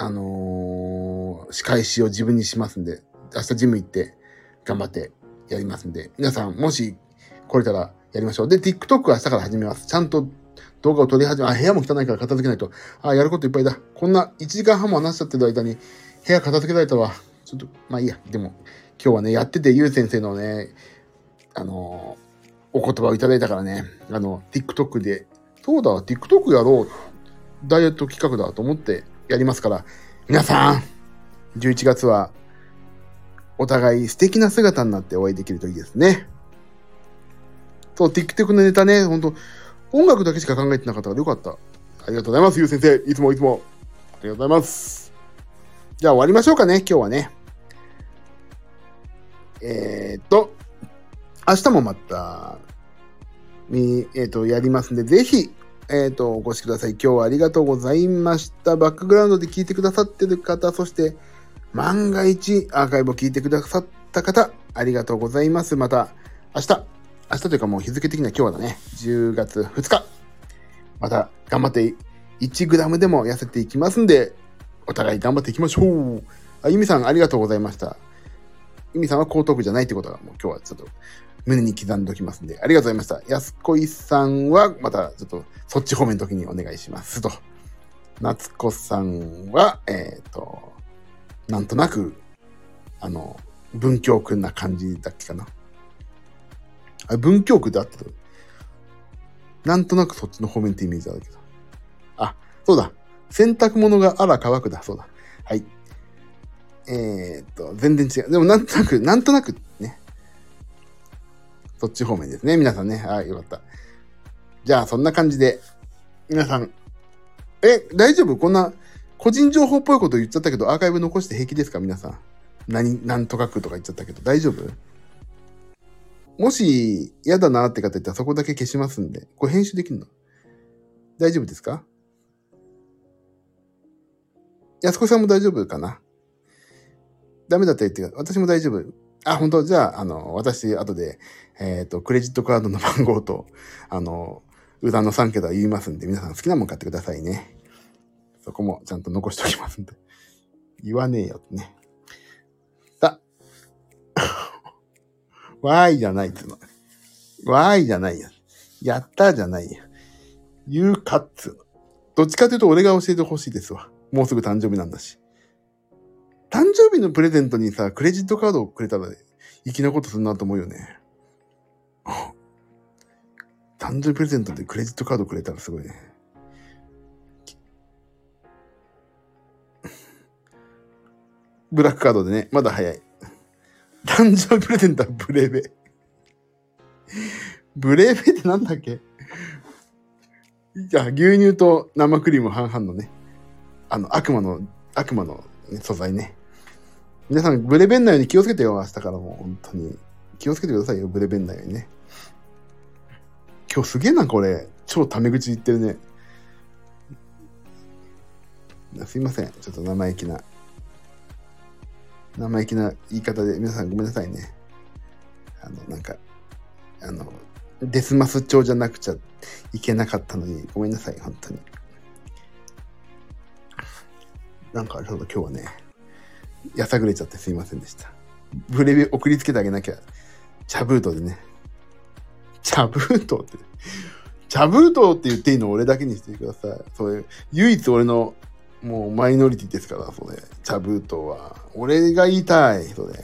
あのー、仕返しを自分にしますんで、明日ジム行って頑張ってやりますんで、皆さんもし来れたらやりましょう。で、TikTok は明日から始めます。ちゃんと動画を撮り始め、あ、部屋も汚いから片付けないと。あ、やることいっぱいだ。こんな1時間半も話しちゃってる間に部屋片付けられたわ。ちょっと、まあいいや。でも、今日はね、やってて、ゆう先生のね、あのー、お言葉をいただいたからね、あの、TikTok で、そうだ、TikTok やろう。ダイエット企画だと思ってやりますから、皆さん、11月は、お互い素敵な姿になってお会いできるといいですね。そう、TikTok のネタね、本当音楽だけしか考えてなかったからよかった。ありがとうございます、ゆう先生。いつもいつも。ありがとうございます。じゃあ終わりましょうかね、今日はね。えー、っと、明日もまた、み、えー、っと、やりますんで、ぜひ、えっ、と、お越しください。今日はありがとうございました。バックグラウンドで聞いてくださってる方、そして、万が一アーカイブを聞いてくださった方、ありがとうございます。また、明日、明日というかもう日付的には今日だね。10月2日。また頑張って1グラムでも痩せていきますんで、お互い頑張っていきましょう。あ、ゆみさんありがとうございました。ゆみさんは江東区じゃないってことがもう今日はちょっと胸に刻んでおきますんで、ありがとうございました。安子さんはまたちょっとそっち方面の時にお願いしますと。夏子さんは、えっ、ー、と、なんとなく、あの、文京くんな感じだっけかな。あ文京区であって。なんとなくそっちの方面ってイメージあるけど。あ、そうだ。洗濯物があら乾くだ。そうだ。はい。えー、っと、全然違う。でもなんとなく、なんとなくね。そっち方面ですね。皆さんね。はい、よかった。じゃあ、そんな感じで、皆さん、え、大丈夫？こんな、個人情報っぽいこと言っちゃったけど、アーカイブ残して平気ですか？皆さん。何、なんとかくとか言っちゃったけど、大丈夫？もし嫌だなって方いったらそこだけ消しますんで。これ編集できるの？大丈夫ですか？安子さんも大丈夫かな？ダメだったら言って私も大丈夫。あ、本当？じゃあ、あの、私、後で、えっ、ー、と、クレジットカードの番号と、あの、裏の3桁言いますんで、皆さん好きなもん買ってくださいね。そこもちゃんと残しておきますんで。言わねえよってね。さ わーいじゃないっつうの。わーいじゃないや。やったじゃないや。言うかっつうの。どっちかというと俺が教えてほしいですわ。もうすぐ誕生日なんだし。誕生日のプレゼントにさ、クレジットカードをくれたら、粋なことするなと思うよね。誕生日プレゼントでクレジットカードくれたらすごいね。ブラックカードでね、まだ早い。誕生日プレゼントはブレーベ。ブレーベってなんだっけ？じゃあ、牛乳と生クリーム半々のね、あの、悪魔の、悪魔の、ね、素材ね。皆さん、ブレベんないように気をつけてよ、明日からも。本当に。気をつけてくださいよ、ブレベんないようにね。今日すげえな、これ。超タメ口言ってるね。すいません。ちょっと生意気な生意気な言い方で、皆さんごめんなさいね。あの、なんか、あの、デスマス調じゃなくちゃいけなかったのに、ごめんなさい、本当に。なんか、ちょっと今日はね、やさぐれちゃってすいませんでした。ブレベ送りつけてあげなきゃ。茶封筒でね。茶封筒って。茶封筒って言っていいの俺だけにしてください。それ、唯一俺の、もうマイノリティですから、それ。茶封筒は。俺が言いたい、それ。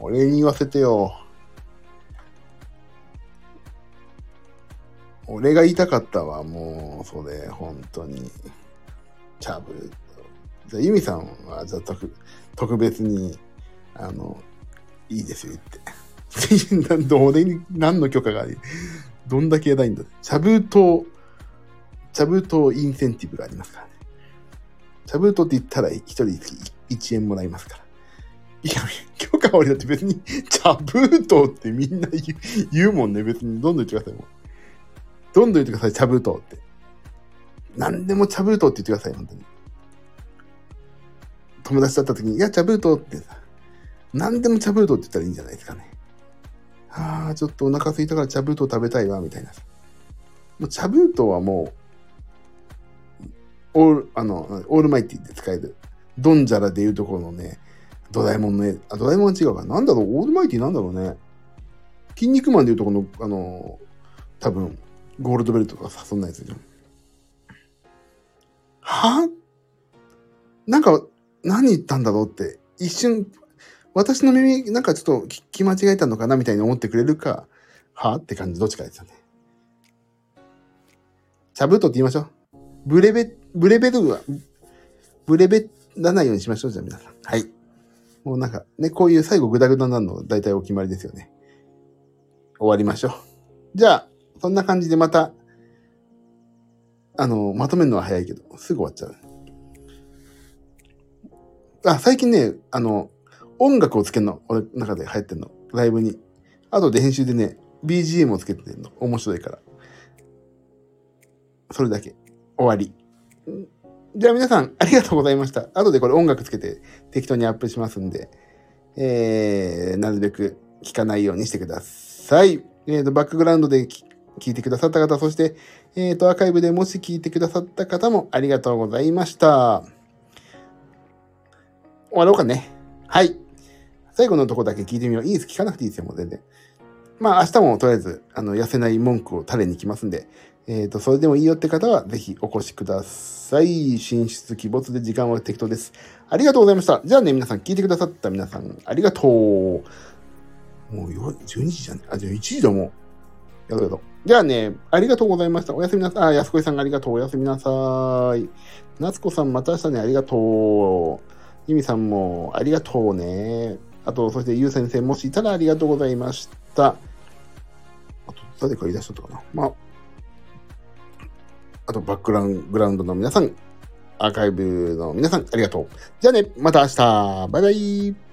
俺に言わせてよ。俺が言いたかったわ、もう、それ、本当に。茶封筒。じゃあ、ユミさんは、じゃあ特、特別に、あの、いいですよ、言って。どれに、何の許可があり、どんだけやないんだ。茶封筒、茶封筒インセンティブがありますからね。茶封筒って言ったら一人につき1円もらいますから。いや、許可俺だって別に茶封筒ってみんな言う言うもんね。別にどんどん言ってください。もうどんどん言ってください。茶封筒って。何でも茶封筒って言ってください。本当に。友達だった時に、いや、茶封筒ってさ、何でも茶封筒って言ったらいいんじゃないですかね。ああ、ちょっとお腹空いたから茶封筒食べたいわ、みたいなさ。もう茶封筒はもう、オール、あの、オールマイティで使える。ドンジャラでいうところのね、ドラえもんの絵、あ、ドラえもんは違うか。なんだろう、オールマイティなんだろうね。筋肉マンでいうとこの、あの、多分、ゴールドベルトとかさ、そんなやつじゃん。は？なんか、何言ったんだろうって、一瞬、私の耳、なんかちょっと聞き間違えたのかなみたいに思ってくれるか、は？って感じ、どっちかですよね。茶封筒って言いましょう。ブレベ、ブレベルは、ブレベらないようにしましょう、じゃあ皆さん。はい。もうなんか、ね、こういう最後グダグダなの、大体お決まりですよね。終わりましょう。じゃあ、そんな感じでまた、あの、まとめるのは早いけど、すぐ終わっちゃう。あ、最近ね、あの、音楽をつけるの、俺の中で流行ってんの。ライブに。後で編集でね、BGM をつけてんの。面白いから。それだけ。終わり。じゃあ皆さん、ありがとうございました。後でこれ音楽つけて適当にアップしますんで、えー、なるべく聞かないようにしてください。えーと、バックグラウンドで聞いてくださった方、そして、えーと、アーカイブでもし聞いてくださった方もありがとうございました。終わろうかね。はい。最後のとこだけ聞いてみよう。いいです。聞かなくていいですよ、もう全然。まあ、明日もとりあえず、あの、痩せない文句を垂れに来ますんで、えっ、と、それでもいいよって方は、ぜひお越しください。進出鬼没で時間は適当です。ありがとうございました。じゃあね、皆さん、聞いてくださった皆さん、ありがとう。もう、12時じゃねあ、じゃあ1時だもん。やだやだ。じゃあね、ありがとうございました。おやすみなさい。あ、安子さんがありがとう。おやすみなさい。夏子さん、また明日ね、ありがとう。ゆみさんも、ありがとうね。あと、そして、ゆう先生、もしいたらありがとうございました。あと、誰か言い出しちゃったかな。まあ、あと、バックラングラウンドの皆さん、アーカイブの皆さん、ありがとう。じゃあね、また明日。バイバイ。